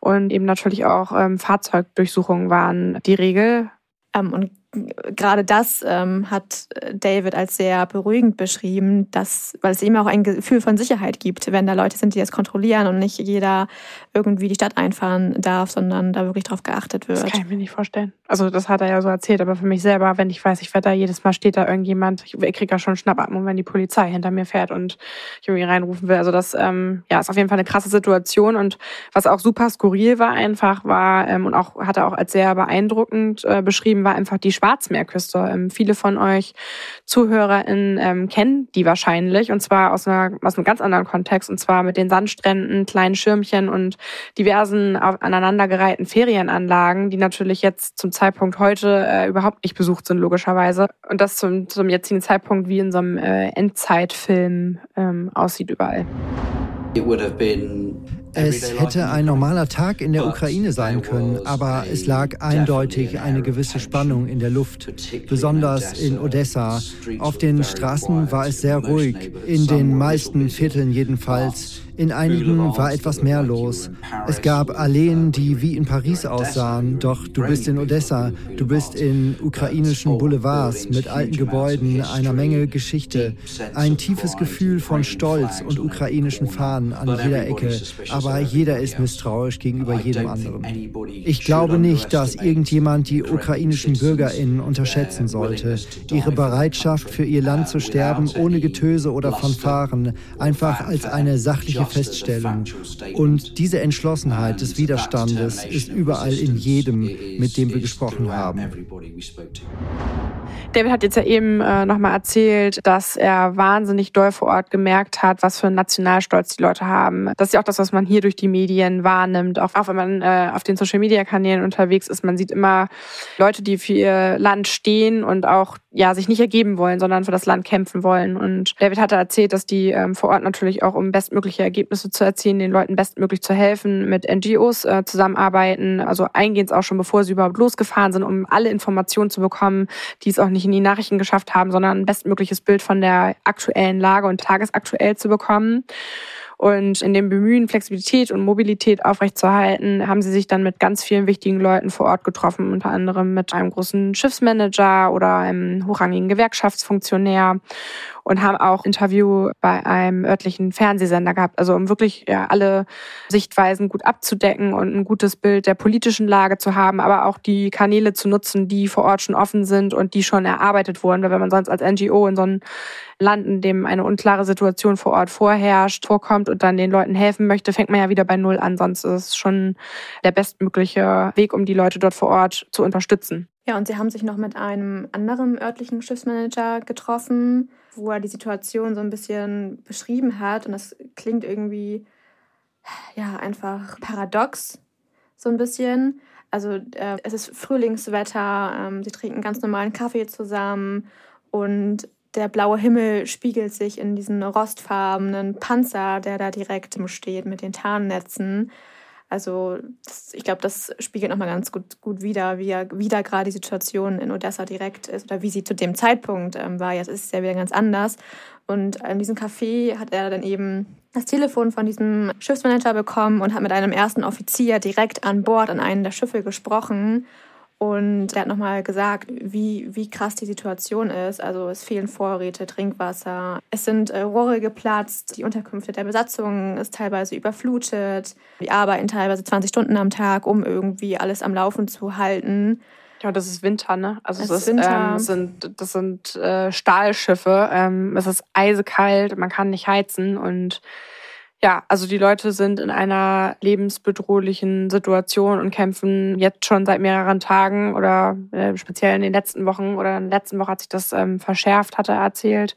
Speaker 3: Und eben natürlich auch ähm, Fahrzeugdurchsuchungen waren die Regel.
Speaker 2: Ähm, und gerade das ähm, hat David als sehr beruhigend beschrieben, dass, weil es ihm auch ein Gefühl von Sicherheit gibt, wenn da Leute sind, die das kontrollieren und nicht jeder irgendwie die Stadt einfahren darf, sondern da wirklich drauf geachtet wird.
Speaker 3: Das kann ich mir nicht vorstellen. Also das hat er ja so erzählt, aber für mich selber, wenn ich weiß, ich werde da jedes Mal steht da irgendjemand, ich, ich kriege ja schon Schnappatmung, wenn die Polizei hinter mir fährt und ich irgendwie reinrufen will. Also das ähm, ja, ist auf jeden Fall eine krasse Situation und was auch super skurril war einfach, war ähm, und auch hat er auch als sehr beeindruckend äh, beschrieben, war einfach die Schwarzmeerküste. Ähm, viele von euch ZuhörerInnen ähm, kennen die wahrscheinlich und zwar aus, einer, aus einem ganz anderen Kontext und zwar mit den Sandstränden, kleinen Schirmchen und diversen aneinandergereihten Ferienanlagen, die natürlich jetzt zum Zeitpunkt heute äh, überhaupt nicht besucht sind, logischerweise. Und das zum, zum jetzigen Zeitpunkt wie in so einem äh, Endzeitfilm ähm, aussieht überall.
Speaker 1: It would have been es hätte ein normaler Tag in der Ukraine sein können, aber es lag eindeutig eine gewisse Spannung in der Luft, besonders in Odessa. Auf den Straßen war es sehr ruhig, in den meisten Vierteln jedenfalls. In einigen war etwas mehr los. Es gab Alleen, die wie in Paris aussahen, doch du bist in Odessa, du bist in ukrainischen Boulevards mit alten Gebäuden, einer Menge Geschichte, ein tiefes Gefühl von Stolz und ukrainischen Fahnen an jeder Ecke, aber jeder ist misstrauisch gegenüber jedem anderen. Ich glaube nicht, dass irgendjemand die ukrainischen Bürgerinnen unterschätzen sollte. Ihre Bereitschaft für ihr Land zu sterben ohne Getöse oder Fanfaren, einfach als eine sachliche Feststellung. Und diese Entschlossenheit des Widerstandes ist überall in jedem, mit dem wir gesprochen haben.
Speaker 3: David hat jetzt ja eben äh, nochmal erzählt, dass er wahnsinnig doll vor Ort gemerkt hat, was für einen Nationalstolz die Leute haben. Das ist ja auch das, was man hier durch die Medien wahrnimmt. Auch, auch wenn man äh, auf den Social-Media-Kanälen unterwegs ist, man sieht immer Leute, die für ihr Land stehen und auch ja sich nicht ergeben wollen, sondern für das Land kämpfen wollen. Und David hatte erzählt, dass die ähm, vor Ort natürlich auch, um bestmögliche Ergebnisse zu erzielen, den Leuten bestmöglich zu helfen, mit NGOs äh, zusammenarbeiten, also eingehend auch schon bevor sie überhaupt losgefahren sind, um alle Informationen zu bekommen, die es auch nicht in die Nachrichten geschafft haben, sondern ein bestmögliches Bild von der aktuellen Lage und tagesaktuell zu bekommen. Und in dem Bemühen, Flexibilität und Mobilität aufrechtzuerhalten, haben sie sich dann mit ganz vielen wichtigen Leuten vor Ort getroffen, unter anderem mit einem großen Schiffsmanager oder einem hochrangigen Gewerkschaftsfunktionär und haben auch Interview bei einem örtlichen Fernsehsender gehabt. Also um wirklich ja, alle Sichtweisen gut abzudecken und ein gutes Bild der politischen Lage zu haben, aber auch die Kanäle zu nutzen, die vor Ort schon offen sind und die schon erarbeitet wurden. Weil wenn man sonst als NGO in so einem Land, in dem eine unklare Situation vor Ort vorherrscht, vorkommt und dann den Leuten helfen möchte, fängt man ja wieder bei Null an. Sonst ist es schon der bestmögliche Weg, um die Leute dort vor Ort zu unterstützen.
Speaker 2: Ja, und sie haben sich noch mit einem anderen örtlichen Schiffsmanager getroffen, wo er die Situation so ein bisschen beschrieben hat. Und das klingt irgendwie, ja, einfach paradox, so ein bisschen. Also äh, es ist Frühlingswetter, ähm, sie trinken ganz normalen Kaffee zusammen und der blaue Himmel spiegelt sich in diesen rostfarbenen Panzer, der da direkt steht mit den Tarnnetzen. Also das, ich glaube, das spiegelt nochmal ganz gut, gut wider, wie, wie da gerade die Situation in Odessa direkt ist oder wie sie zu dem Zeitpunkt ähm, war. Jetzt ist es ja wieder ganz anders. Und in diesem Café hat er dann eben das Telefon von diesem Schiffsmanager bekommen und hat mit einem ersten Offizier direkt an Bord an einem der Schiffe gesprochen und er hat nochmal gesagt, wie, wie krass die Situation ist. Also es fehlen Vorräte, Trinkwasser. Es sind äh, Rohre geplatzt. Die Unterkünfte der Besatzung ist teilweise überflutet. Die arbeiten teilweise 20 Stunden am Tag, um irgendwie alles am Laufen zu halten.
Speaker 3: Ja, das ist Winter, ne? Also es, es ist, Winter. Ähm, sind, das sind äh, Stahlschiffe. Ähm, es ist eisekalt, man kann nicht heizen und ja, also die Leute sind in einer lebensbedrohlichen Situation und kämpfen jetzt schon seit mehreren Tagen oder äh, speziell in den letzten Wochen oder in der letzten Woche hat sich das ähm, verschärft, hat er erzählt.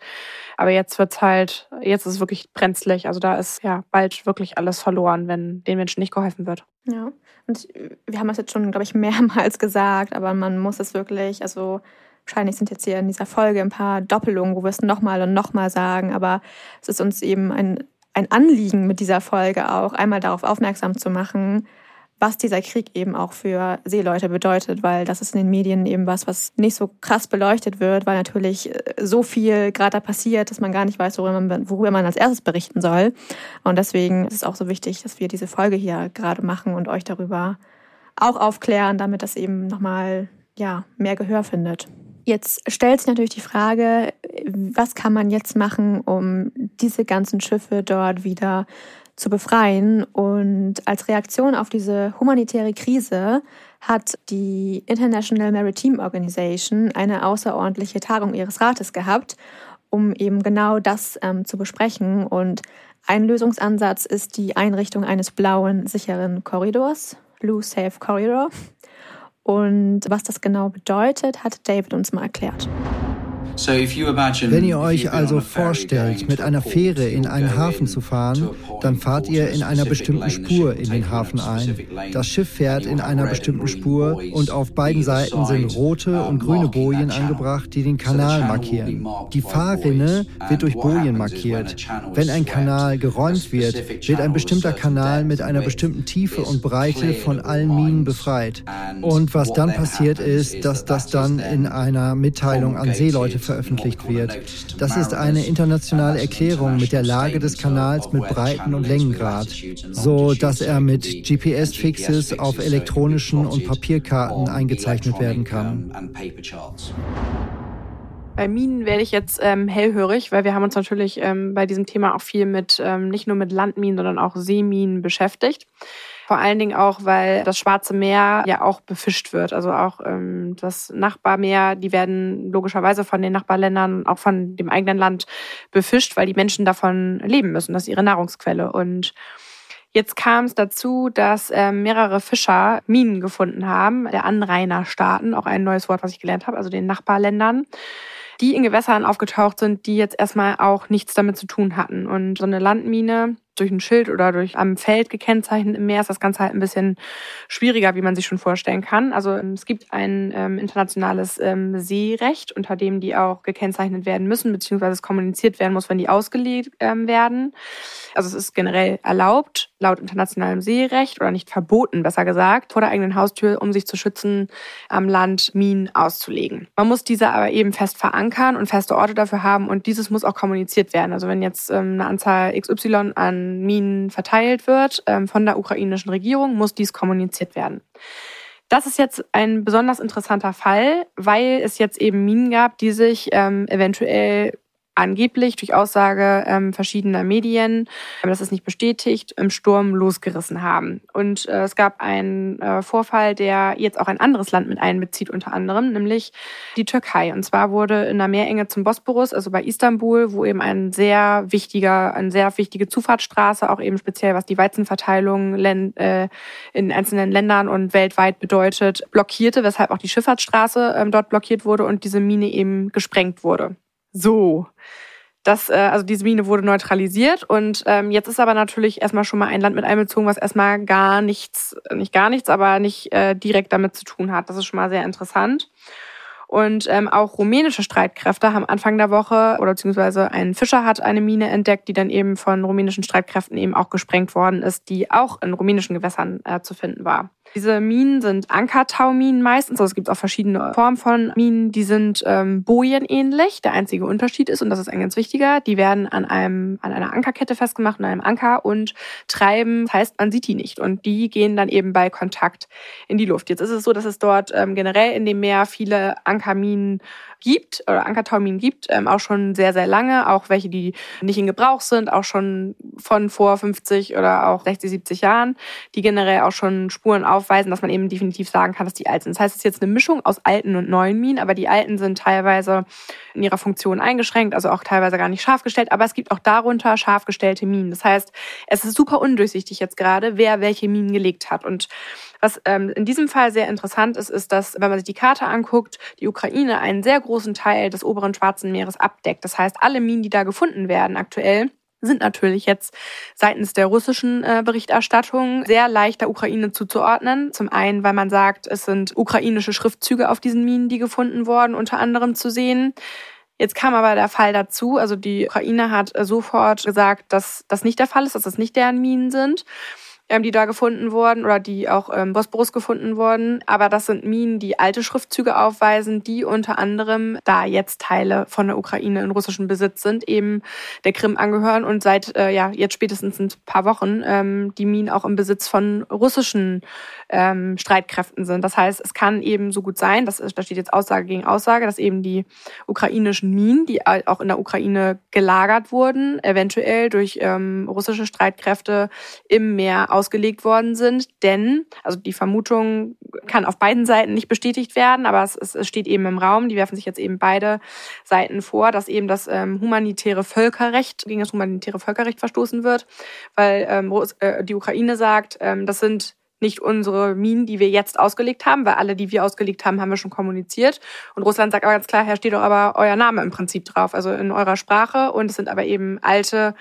Speaker 3: Aber jetzt wird's halt, jetzt ist es wirklich brenzlig. Also da ist ja bald wirklich alles verloren, wenn den Menschen nicht geholfen wird.
Speaker 2: Ja, und wir haben das jetzt schon, glaube ich, mehrmals gesagt, aber man muss es wirklich, also wahrscheinlich sind jetzt hier in dieser Folge ein paar Doppelungen, wo wir es nochmal und nochmal sagen, aber es ist uns eben ein ein Anliegen mit dieser Folge auch, einmal darauf aufmerksam zu machen, was dieser Krieg eben auch für Seeleute bedeutet, weil das ist in den Medien eben was, was nicht so krass beleuchtet wird, weil natürlich äh, so viel gerade da passiert, dass man gar nicht weiß, worüber man, worüber man als erstes berichten soll. Und deswegen ist es auch so wichtig, dass wir diese Folge hier gerade machen und euch darüber auch aufklären, damit das eben nochmal ja, mehr Gehör findet. Jetzt stellt sich natürlich die Frage, was kann man jetzt machen, um diese ganzen Schiffe dort wieder zu befreien? Und als Reaktion auf diese humanitäre Krise hat die International Maritime Organization eine außerordentliche Tagung ihres Rates gehabt, um eben genau das ähm, zu besprechen. Und ein Lösungsansatz ist die Einrichtung eines blauen, sicheren Korridors, Blue Safe Corridor. Und was das genau bedeutet, hat David uns mal erklärt.
Speaker 1: Wenn ihr euch also vorstellt, mit einer Fähre in einen Hafen zu fahren, dann fahrt ihr in einer bestimmten Spur in den Hafen ein. Das Schiff fährt in einer bestimmten Spur und auf beiden Seiten sind rote und grüne Bojen angebracht, die den Kanal markieren. Die Fahrrinne wird durch Bojen markiert. Wenn ein Kanal geräumt wird, wird ein bestimmter Kanal mit einer bestimmten Tiefe und Breite von allen Minen befreit. Und was dann passiert ist, dass das dann in einer Mitteilung an Seeleute veröffentlicht wird. Das ist eine internationale Erklärung mit der Lage des Kanals mit Breiten- und Längengrad, so dass er mit GPS-Fixes auf elektronischen und Papierkarten eingezeichnet werden kann.
Speaker 3: Bei Minen werde ich jetzt ähm, hellhörig, weil wir haben uns natürlich ähm, bei diesem Thema auch viel mit ähm, nicht nur mit Landminen, sondern auch Seeminen beschäftigt. Vor allen Dingen auch, weil das Schwarze Meer ja auch befischt wird. Also auch ähm, das Nachbarmeer, die werden logischerweise von den Nachbarländern, auch von dem eigenen Land befischt, weil die Menschen davon leben müssen. Das ist ihre Nahrungsquelle. Und Jetzt kam es dazu, dass äh, mehrere Fischer Minen gefunden haben, der Anrainerstaaten, auch ein neues Wort, was ich gelernt habe, also den Nachbarländern, die in Gewässern aufgetaucht sind, die jetzt erstmal auch nichts damit zu tun hatten. Und so eine Landmine durch ein Schild oder durch am Feld gekennzeichnet im Meer ist das Ganze halt ein bisschen schwieriger, wie man sich schon vorstellen kann. Also ähm, es gibt ein ähm, internationales ähm, Seerecht, unter dem die auch gekennzeichnet werden müssen, beziehungsweise es kommuniziert werden muss, wenn die ausgelegt ähm, werden. Also es ist generell erlaubt, laut internationalem Seerecht oder nicht verboten, besser gesagt, vor der eigenen Haustür, um sich zu schützen, am Land Minen auszulegen. Man muss diese aber eben fest verankern und feste Orte dafür haben und dieses muss auch kommuniziert werden. Also wenn jetzt ähm, eine Anzahl XY an Minen verteilt wird ähm, von der ukrainischen Regierung, muss dies kommuniziert werden. Das ist jetzt ein besonders interessanter Fall, weil es jetzt eben Minen gab, die sich ähm, eventuell angeblich durch Aussage ähm, verschiedener Medien, aber das ist nicht bestätigt, im Sturm losgerissen haben. Und äh, es gab einen äh, Vorfall, der jetzt auch ein anderes Land mit einbezieht, unter anderem, nämlich die Türkei. Und zwar wurde in der Meerenge zum Bosporus, also bei Istanbul, wo eben ein sehr wichtiger, eine sehr wichtige Zufahrtsstraße, auch eben speziell was die Weizenverteilung äh, in einzelnen Ländern und weltweit bedeutet, blockierte, weshalb auch die Schifffahrtsstraße ähm, dort blockiert wurde und diese Mine eben gesprengt wurde. So. Das, äh, also diese Mine wurde neutralisiert und ähm, jetzt ist aber natürlich erstmal schon mal ein Land mit einbezogen, was erstmal gar nichts, nicht gar nichts, aber nicht äh, direkt damit zu tun hat. Das ist schon mal sehr interessant. Und ähm, auch rumänische Streitkräfte haben Anfang der Woche oder beziehungsweise ein Fischer hat eine Mine entdeckt, die dann eben von rumänischen Streitkräften eben auch gesprengt worden ist, die auch in rumänischen Gewässern äh, zu finden war. Diese Minen sind Ankertauminen meistens. Also es gibt auch verschiedene Formen von Minen. Die sind ähm, bojenähnlich. Der einzige Unterschied ist, und das ist ein ganz wichtiger, die werden an einem an einer Ankerkette festgemacht, an einem Anker und treiben. Das heißt, man sieht die nicht. Und die gehen dann eben bei Kontakt in die Luft. Jetzt ist es so, dass es dort ähm, generell in dem Meer viele Ankerminen gibt oder Ankertauminen gibt, ähm, auch schon sehr, sehr lange, auch welche, die nicht in Gebrauch sind, auch schon von vor 50 oder auch 60, 70 Jahren, die generell auch schon Spuren aufweisen, dass man eben definitiv sagen kann, dass die alt sind. Das heißt, es ist jetzt eine Mischung aus alten und neuen Minen, aber die alten sind teilweise in ihrer Funktion eingeschränkt, also auch teilweise gar nicht scharf gestellt, aber es gibt auch darunter scharf gestellte Minen. Das heißt, es ist super undurchsichtig jetzt gerade, wer welche Minen gelegt hat. Und was ähm, in diesem Fall sehr interessant ist, ist, dass, wenn man sich die Karte anguckt, die Ukraine einen sehr großen Teil des oberen Schwarzen Meeres abdeckt. Das heißt, alle Minen, die da gefunden werden aktuell, sind natürlich jetzt seitens der russischen äh, Berichterstattung sehr leicht der Ukraine zuzuordnen. Zum einen, weil man sagt, es sind ukrainische Schriftzüge auf diesen Minen, die gefunden wurden, unter anderem zu sehen. Jetzt kam aber der Fall dazu, also die Ukraine hat sofort gesagt, dass das nicht der Fall ist, dass das nicht deren Minen sind ähm, die da gefunden wurden oder die auch ähm, Bosporus gefunden wurden. Aber das sind Minen, die alte Schriftzüge aufweisen, die unter anderem, da jetzt Teile von der Ukraine in russischem Besitz sind, eben der Krim angehören und seit äh, ja jetzt spätestens ein paar Wochen ähm, die Minen auch im Besitz von russischen ähm, Streitkräften sind. Das heißt, es kann eben so gut sein, dass da steht jetzt Aussage gegen Aussage, dass eben die ukrainischen Minen, die auch in der Ukraine gelagert wurden, eventuell durch ähm, russische Streitkräfte im Meer ausgelegt worden sind. Denn, also die Vermutung kann auf beiden Seiten nicht bestätigt werden, aber es, es steht eben im Raum, die werfen sich jetzt eben beide Seiten vor, dass eben das ähm, humanitäre Völkerrecht, gegen das humanitäre Völkerrecht verstoßen wird, weil ähm, äh, die Ukraine sagt, ähm, das sind nicht unsere Minen, die wir jetzt ausgelegt haben, weil alle, die wir ausgelegt haben, haben wir schon kommuniziert. Und Russland sagt aber ganz klar, Herr, steht doch aber euer Name im Prinzip drauf, also in eurer Sprache. Und es sind aber eben alte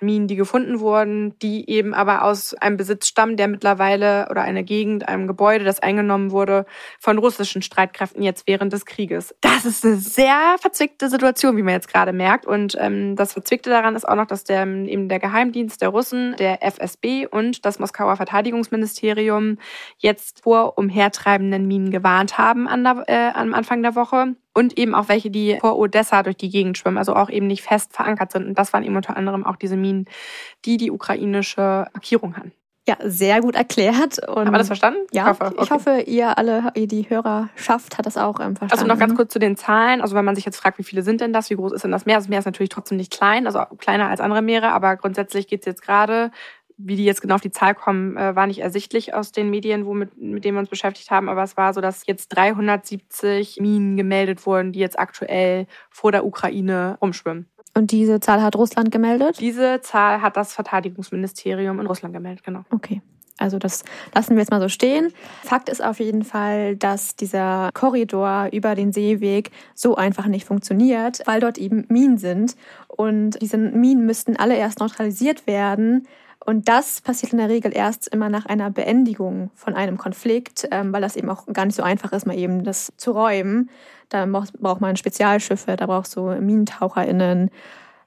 Speaker 3: Minen, die gefunden wurden, die eben aber aus einem Besitz stammen, der mittlerweile oder einer Gegend, einem Gebäude, das eingenommen wurde von russischen Streitkräften jetzt während des Krieges. Das ist eine sehr verzwickte Situation, wie man jetzt gerade merkt. Und ähm, das Verzwickte daran ist auch noch, dass der, eben der Geheimdienst der Russen, der FSB und das Moskauer Verteidigungsministerium jetzt vor umhertreibenden Minen gewarnt haben an der, äh, am Anfang der Woche und eben auch welche, die vor Odessa durch die Gegend schwimmen, also auch eben nicht fest verankert sind. Und das waren eben unter anderem auch diese Minen, die die ukrainische Markierung hatten.
Speaker 2: Ja, sehr gut erklärt.
Speaker 3: Und Haben wir das verstanden?
Speaker 2: Ja, ich hoffe, okay. ich hoffe, ihr alle, ihr die Hörerschaft hat das auch ähm, verstanden.
Speaker 3: Also noch ganz kurz zu den Zahlen. Also wenn man sich jetzt fragt, wie viele sind denn das, wie groß ist denn das Meer? Das Meer ist natürlich trotzdem nicht klein, also kleiner als andere Meere, aber grundsätzlich geht es jetzt gerade wie die jetzt genau auf die Zahl kommen, äh, war nicht ersichtlich aus den Medien, womit, mit denen wir uns beschäftigt haben. Aber es war so, dass jetzt 370 Minen gemeldet wurden, die jetzt aktuell vor der Ukraine rumschwimmen.
Speaker 2: Und diese Zahl hat Russland gemeldet?
Speaker 3: Diese Zahl hat das Verteidigungsministerium in Russland gemeldet, genau.
Speaker 2: Okay. Also das lassen wir jetzt mal so stehen. Fakt ist auf jeden Fall, dass dieser Korridor über den Seeweg so einfach nicht funktioniert, weil dort eben Minen sind. Und diese Minen müssten alle erst neutralisiert werden, und das passiert in der Regel erst immer nach einer Beendigung von einem Konflikt, ähm, weil das eben auch gar nicht so einfach ist, mal eben das zu räumen. Da braucht man Spezialschiffe, da braucht so MinentaucherInnen.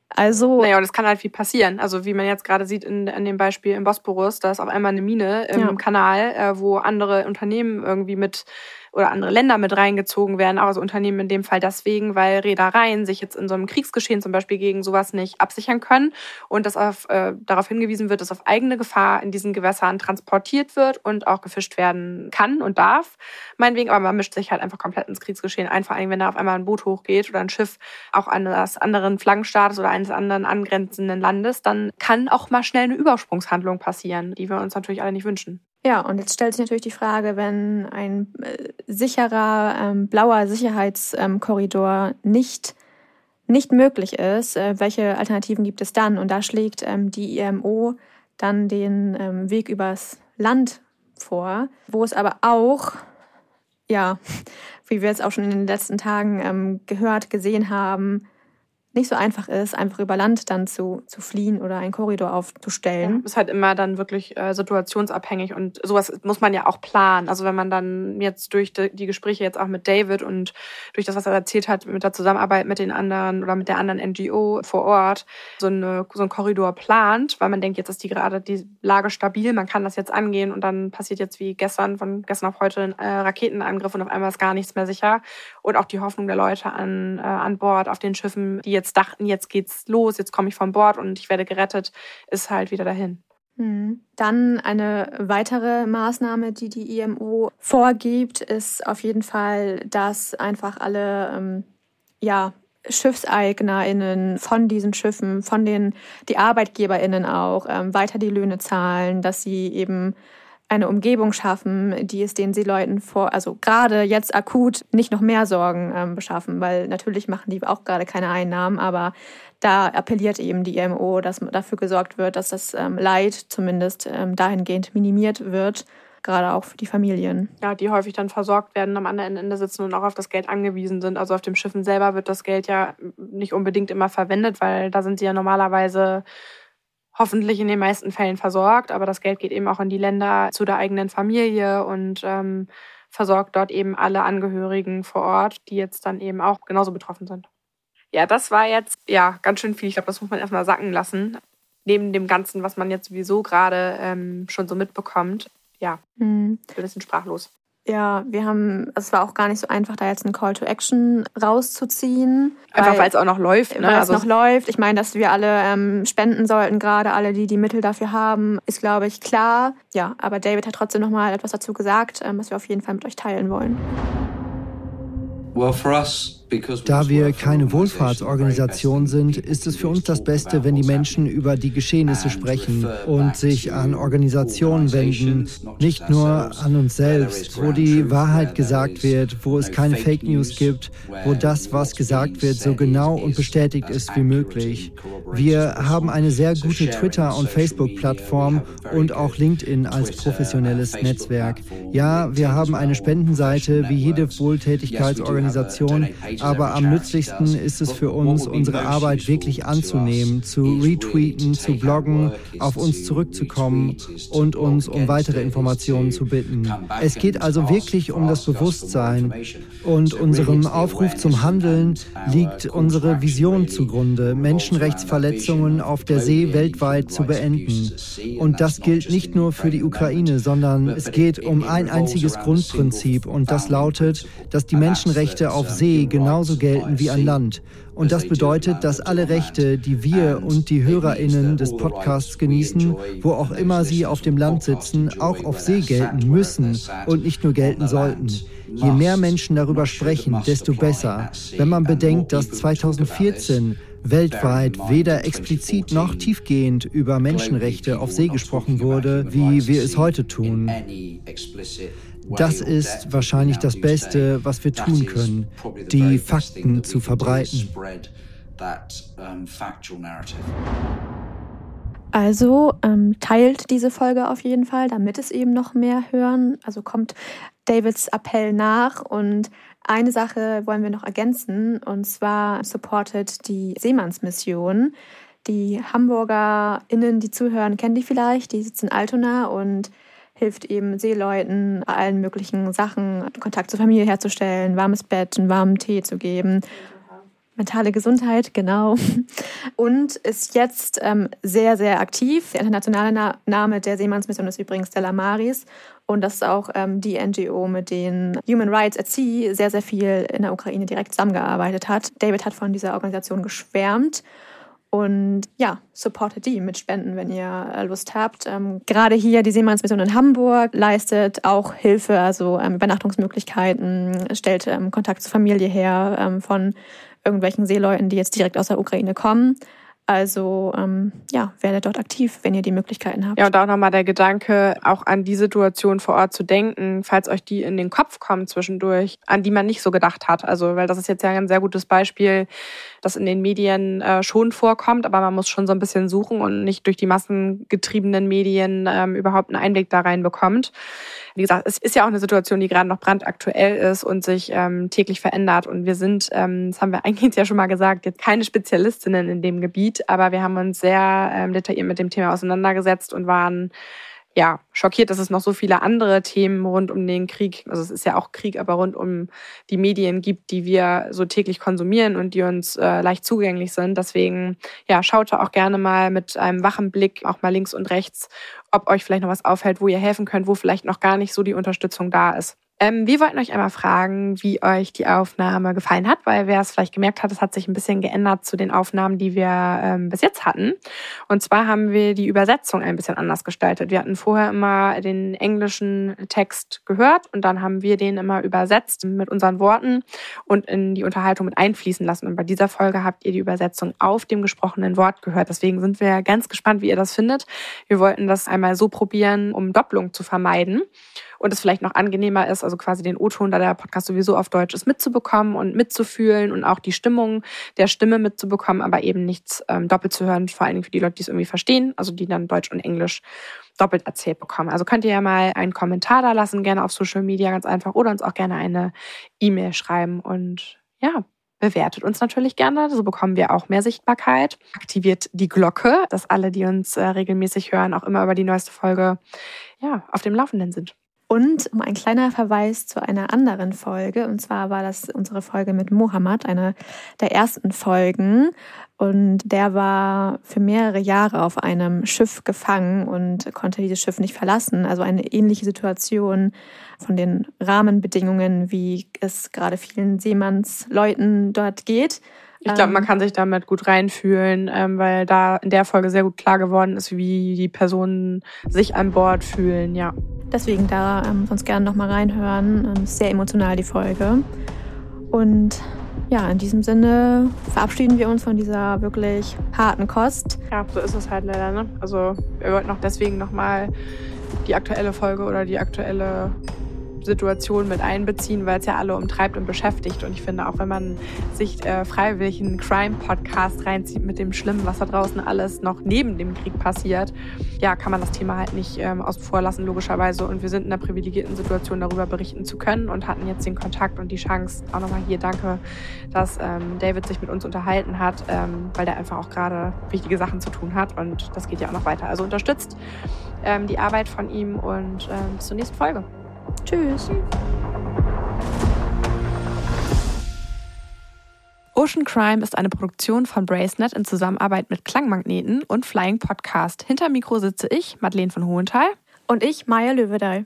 Speaker 2: Also.
Speaker 3: Naja, und es kann halt viel passieren. Also, wie man jetzt gerade sieht in, in dem Beispiel im Bosporus, da ist auf einmal eine Mine im ja. Kanal, äh, wo andere Unternehmen irgendwie mit oder andere Länder mit reingezogen werden, auch also Unternehmen in dem Fall deswegen, weil Reedereien sich jetzt in so einem Kriegsgeschehen zum Beispiel gegen sowas nicht absichern können und dass auf, äh, darauf hingewiesen wird, dass auf eigene Gefahr in diesen Gewässern transportiert wird und auch gefischt werden kann und darf, meinetwegen, aber man mischt sich halt einfach komplett ins Kriegsgeschehen ein, vor allem wenn da auf einmal ein Boot hochgeht oder ein Schiff auch eines anderen Flaggenstaates oder eines anderen angrenzenden Landes, dann kann auch mal schnell eine Übersprungshandlung passieren, die wir uns natürlich alle nicht wünschen.
Speaker 2: Ja, und jetzt stellt sich natürlich die Frage, wenn ein äh, sicherer ähm, blauer Sicherheitskorridor nicht nicht möglich ist, äh, welche Alternativen gibt es dann? Und da schlägt ähm, die IMO dann den ähm, Weg übers Land vor, wo es aber auch, ja, wie wir jetzt auch schon in den letzten Tagen ähm, gehört, gesehen haben, nicht so einfach ist, einfach über Land dann zu, zu fliehen oder einen Korridor aufzustellen.
Speaker 3: Ja, ist halt immer dann wirklich äh, situationsabhängig und sowas muss man ja auch planen. Also wenn man dann jetzt durch die, die Gespräche jetzt auch mit David und durch das, was er erzählt hat, mit der Zusammenarbeit mit den anderen oder mit der anderen NGO vor Ort, so, eine, so einen Korridor plant, weil man denkt, jetzt ist die gerade die Lage stabil, man kann das jetzt angehen und dann passiert jetzt wie gestern, von gestern auf heute ein äh, Raketenangriff und auf einmal ist gar nichts mehr sicher. Und auch die Hoffnung der Leute an, äh, an Bord auf den Schiffen, die jetzt dachten, jetzt geht's los, jetzt komme ich von Bord und ich werde gerettet, ist halt wieder dahin.
Speaker 2: Hm. Dann eine weitere Maßnahme, die die IMO vorgibt, ist auf jeden Fall, dass einfach alle ähm, ja, SchiffseignerInnen von diesen Schiffen, von den die ArbeitgeberInnen auch ähm, weiter die Löhne zahlen, dass sie eben eine Umgebung schaffen, die es den Seeleuten vor, also gerade jetzt akut nicht noch mehr Sorgen ähm, beschaffen, weil natürlich machen die auch gerade keine Einnahmen, aber da appelliert eben die IMO, dass dafür gesorgt wird, dass das ähm, Leid zumindest ähm, dahingehend minimiert wird, gerade auch für die Familien.
Speaker 3: Ja, die häufig dann versorgt werden, am anderen Ende sitzen und auch auf das Geld angewiesen sind. Also auf dem Schiffen selber wird das Geld ja nicht unbedingt immer verwendet, weil da sind sie ja normalerweise hoffentlich in den meisten Fällen versorgt, aber das Geld geht eben auch in die Länder zu der eigenen Familie und ähm, versorgt dort eben alle Angehörigen vor Ort, die jetzt dann eben auch genauso betroffen sind. Ja, das war jetzt ja ganz schön viel. Ich glaube, das muss man erstmal sacken lassen. Neben dem Ganzen, was man jetzt sowieso gerade ähm, schon so mitbekommt. Ja, mhm. ich bin ein bisschen sprachlos.
Speaker 2: Ja, wir haben, es war auch gar nicht so einfach, da jetzt einen Call to Action rauszuziehen.
Speaker 3: Einfach weil es auch noch läuft.
Speaker 2: Ne? Weil also es noch läuft. Ich meine, dass wir alle ähm, spenden sollten, gerade alle, die die Mittel dafür haben, ist, glaube ich, klar. Ja, aber David hat trotzdem noch mal etwas dazu gesagt, ähm, was wir auf jeden Fall mit euch teilen wollen.
Speaker 1: Well, for us, da wir keine Wohlfahrtsorganisation sind, ist es für uns das Beste, wenn die Menschen über die Geschehnisse sprechen und sich an Organisationen wenden, nicht nur an uns selbst, wo die Wahrheit gesagt wird, wo es keine Fake News gibt, wo das, was gesagt wird, so genau und bestätigt ist wie möglich. Wir haben eine sehr gute Twitter- und Facebook-Plattform und auch LinkedIn als professionelles Netzwerk. Ja, wir haben eine Spendenseite wie jede Wohltätigkeitsorganisation, aber am nützlichsten ist es für uns, unsere Arbeit wirklich anzunehmen, zu retweeten, zu bloggen, auf uns zurückzukommen und uns um weitere Informationen zu bitten. Es geht also wirklich um das Bewusstsein und unserem Aufruf zum Handeln liegt unsere Vision zugrunde, Menschenrechtsverletzungen auf der See weltweit zu beenden. Und das gilt nicht nur für die Ukraine, sondern es geht um ein einziges Grundprinzip und das lautet, dass die Menschenrechte auf See genau genauso gelten wie an Land. Und das bedeutet, dass alle Rechte, die wir und die Hörerinnen des Podcasts genießen, wo auch immer sie auf dem Land sitzen, auch auf See gelten müssen und nicht nur gelten sollten. Je mehr Menschen darüber sprechen, desto besser. Wenn man bedenkt, dass 2014 weltweit weder explizit noch tiefgehend über Menschenrechte auf See gesprochen wurde, wie wir es heute tun. Das ist wahrscheinlich das Beste, was wir tun können, die Fakten zu verbreiten.
Speaker 2: Also ähm, teilt diese Folge auf jeden Fall, damit es eben noch mehr hören. Also kommt Davids Appell nach und eine Sache wollen wir noch ergänzen und zwar supportet die Seemannsmission. Die HamburgerInnen, die zuhören, kennen die vielleicht. Die sitzen in Altona und hilft eben Seeleuten allen möglichen Sachen, Kontakt zur Familie herzustellen, warmes Bett, einen warmen Tee zu geben. mentale Gesundheit, genau. Und ist jetzt ähm, sehr, sehr aktiv. Der internationale Na Name der Seemannsmission ist übrigens Stella Maris. Und das ist auch ähm, die NGO, mit denen Human Rights at Sea sehr, sehr viel in der Ukraine direkt zusammengearbeitet hat. David hat von dieser Organisation geschwärmt. Und ja, supportet die mit Spenden, wenn ihr äh, Lust habt. Ähm, gerade hier die Seemannsmission in Hamburg leistet auch Hilfe, also ähm, Übernachtungsmöglichkeiten, stellt ähm, Kontakt zur Familie her ähm, von irgendwelchen Seeleuten, die jetzt direkt aus der Ukraine kommen. Also ähm, ja, werdet dort aktiv, wenn ihr die Möglichkeiten habt.
Speaker 3: Ja, und auch nochmal der Gedanke, auch an die Situation vor Ort zu denken, falls euch die in den Kopf kommen zwischendurch, an die man nicht so gedacht hat. Also, weil das ist jetzt ja ein sehr gutes Beispiel, das in den Medien äh, schon vorkommt, aber man muss schon so ein bisschen suchen und nicht durch die massengetriebenen Medien ähm, überhaupt einen Einblick da rein bekommt. Wie gesagt, es ist ja auch eine Situation, die gerade noch brandaktuell ist und sich ähm, täglich verändert. Und wir sind, ähm, das haben wir eigentlich ja schon mal gesagt, jetzt keine Spezialistinnen in dem Gebiet, aber wir haben uns sehr ähm, detailliert mit dem Thema auseinandergesetzt und waren ja, schockiert, dass es noch so viele andere Themen rund um den Krieg, also es ist ja auch Krieg, aber rund um die Medien gibt, die wir so täglich konsumieren und die uns äh, leicht zugänglich sind. Deswegen, ja, schaut auch gerne mal mit einem wachen Blick auch mal links und rechts, ob euch vielleicht noch was auffällt, wo ihr helfen könnt, wo vielleicht noch gar nicht so die Unterstützung da ist. Ähm, wir wollten euch einmal fragen, wie euch die Aufnahme gefallen hat, weil wer es vielleicht gemerkt hat, es hat sich ein bisschen geändert zu den Aufnahmen, die wir ähm, bis jetzt hatten. Und zwar haben wir die Übersetzung ein bisschen anders gestaltet. Wir hatten vorher immer den englischen Text gehört und dann haben wir den immer übersetzt mit unseren Worten und in die Unterhaltung mit einfließen lassen. Und bei dieser Folge habt ihr die Übersetzung auf dem gesprochenen Wort gehört. Deswegen sind wir ganz gespannt, wie ihr das findet. Wir wollten das einmal so probieren, um Doppelung zu vermeiden und es vielleicht noch angenehmer ist, also quasi den O-Ton, da der Podcast sowieso auf Deutsch ist, mitzubekommen und mitzufühlen und auch die Stimmung der Stimme mitzubekommen, aber eben nichts ähm, doppelt zu hören, vor allen Dingen für die Leute, die es irgendwie verstehen, also die dann Deutsch und Englisch doppelt erzählt bekommen. Also könnt ihr ja mal einen Kommentar da lassen, gerne auf Social Media ganz einfach oder uns auch gerne eine E-Mail schreiben und ja, bewertet uns natürlich gerne, so bekommen wir auch mehr Sichtbarkeit. Aktiviert die Glocke, dass alle, die uns äh, regelmäßig hören, auch immer über die neueste Folge ja, auf dem Laufenden sind.
Speaker 2: Und ein kleiner Verweis zu einer anderen Folge, und zwar war das unsere Folge mit Mohammed, eine der ersten Folgen. Und der war für mehrere Jahre auf einem Schiff gefangen und konnte dieses Schiff nicht verlassen. Also eine ähnliche Situation von den Rahmenbedingungen, wie es gerade vielen Seemannsleuten dort geht.
Speaker 3: Ich glaube, man ähm, kann sich damit gut reinfühlen, ähm, weil da in der Folge sehr gut klar geworden ist, wie die Personen sich an Bord fühlen, ja.
Speaker 2: Deswegen da ähm, sonst gerne nochmal reinhören. Ähm, sehr emotional die Folge. Und ja, in diesem Sinne verabschieden wir uns von dieser wirklich harten Kost.
Speaker 3: Ja, so ist es halt leider. Ne? Also wir wollten auch deswegen nochmal die aktuelle Folge oder die aktuelle Situation mit einbeziehen, weil es ja alle umtreibt und beschäftigt. Und ich finde, auch wenn man sich äh, freiwillig einen Crime-Podcast reinzieht mit dem Schlimmen, was da draußen alles noch neben dem Krieg passiert, ja, kann man das Thema halt nicht ähm, außen vor lassen, logischerweise. Und wir sind in einer privilegierten Situation, darüber berichten zu können und hatten jetzt den Kontakt und die Chance. Auch nochmal hier danke, dass ähm, David sich mit uns unterhalten hat, ähm, weil der einfach auch gerade wichtige Sachen zu tun hat. Und das geht ja auch noch weiter. Also unterstützt ähm, die Arbeit von ihm und ähm, bis zur nächsten Folge.
Speaker 2: Tschüss.
Speaker 3: Ocean Crime ist eine Produktion von Bracenet in Zusammenarbeit mit Klangmagneten und Flying Podcast. Hinter Mikro sitze ich, Madeleine von Hohenthal.
Speaker 2: Und ich, Maya Löwedal.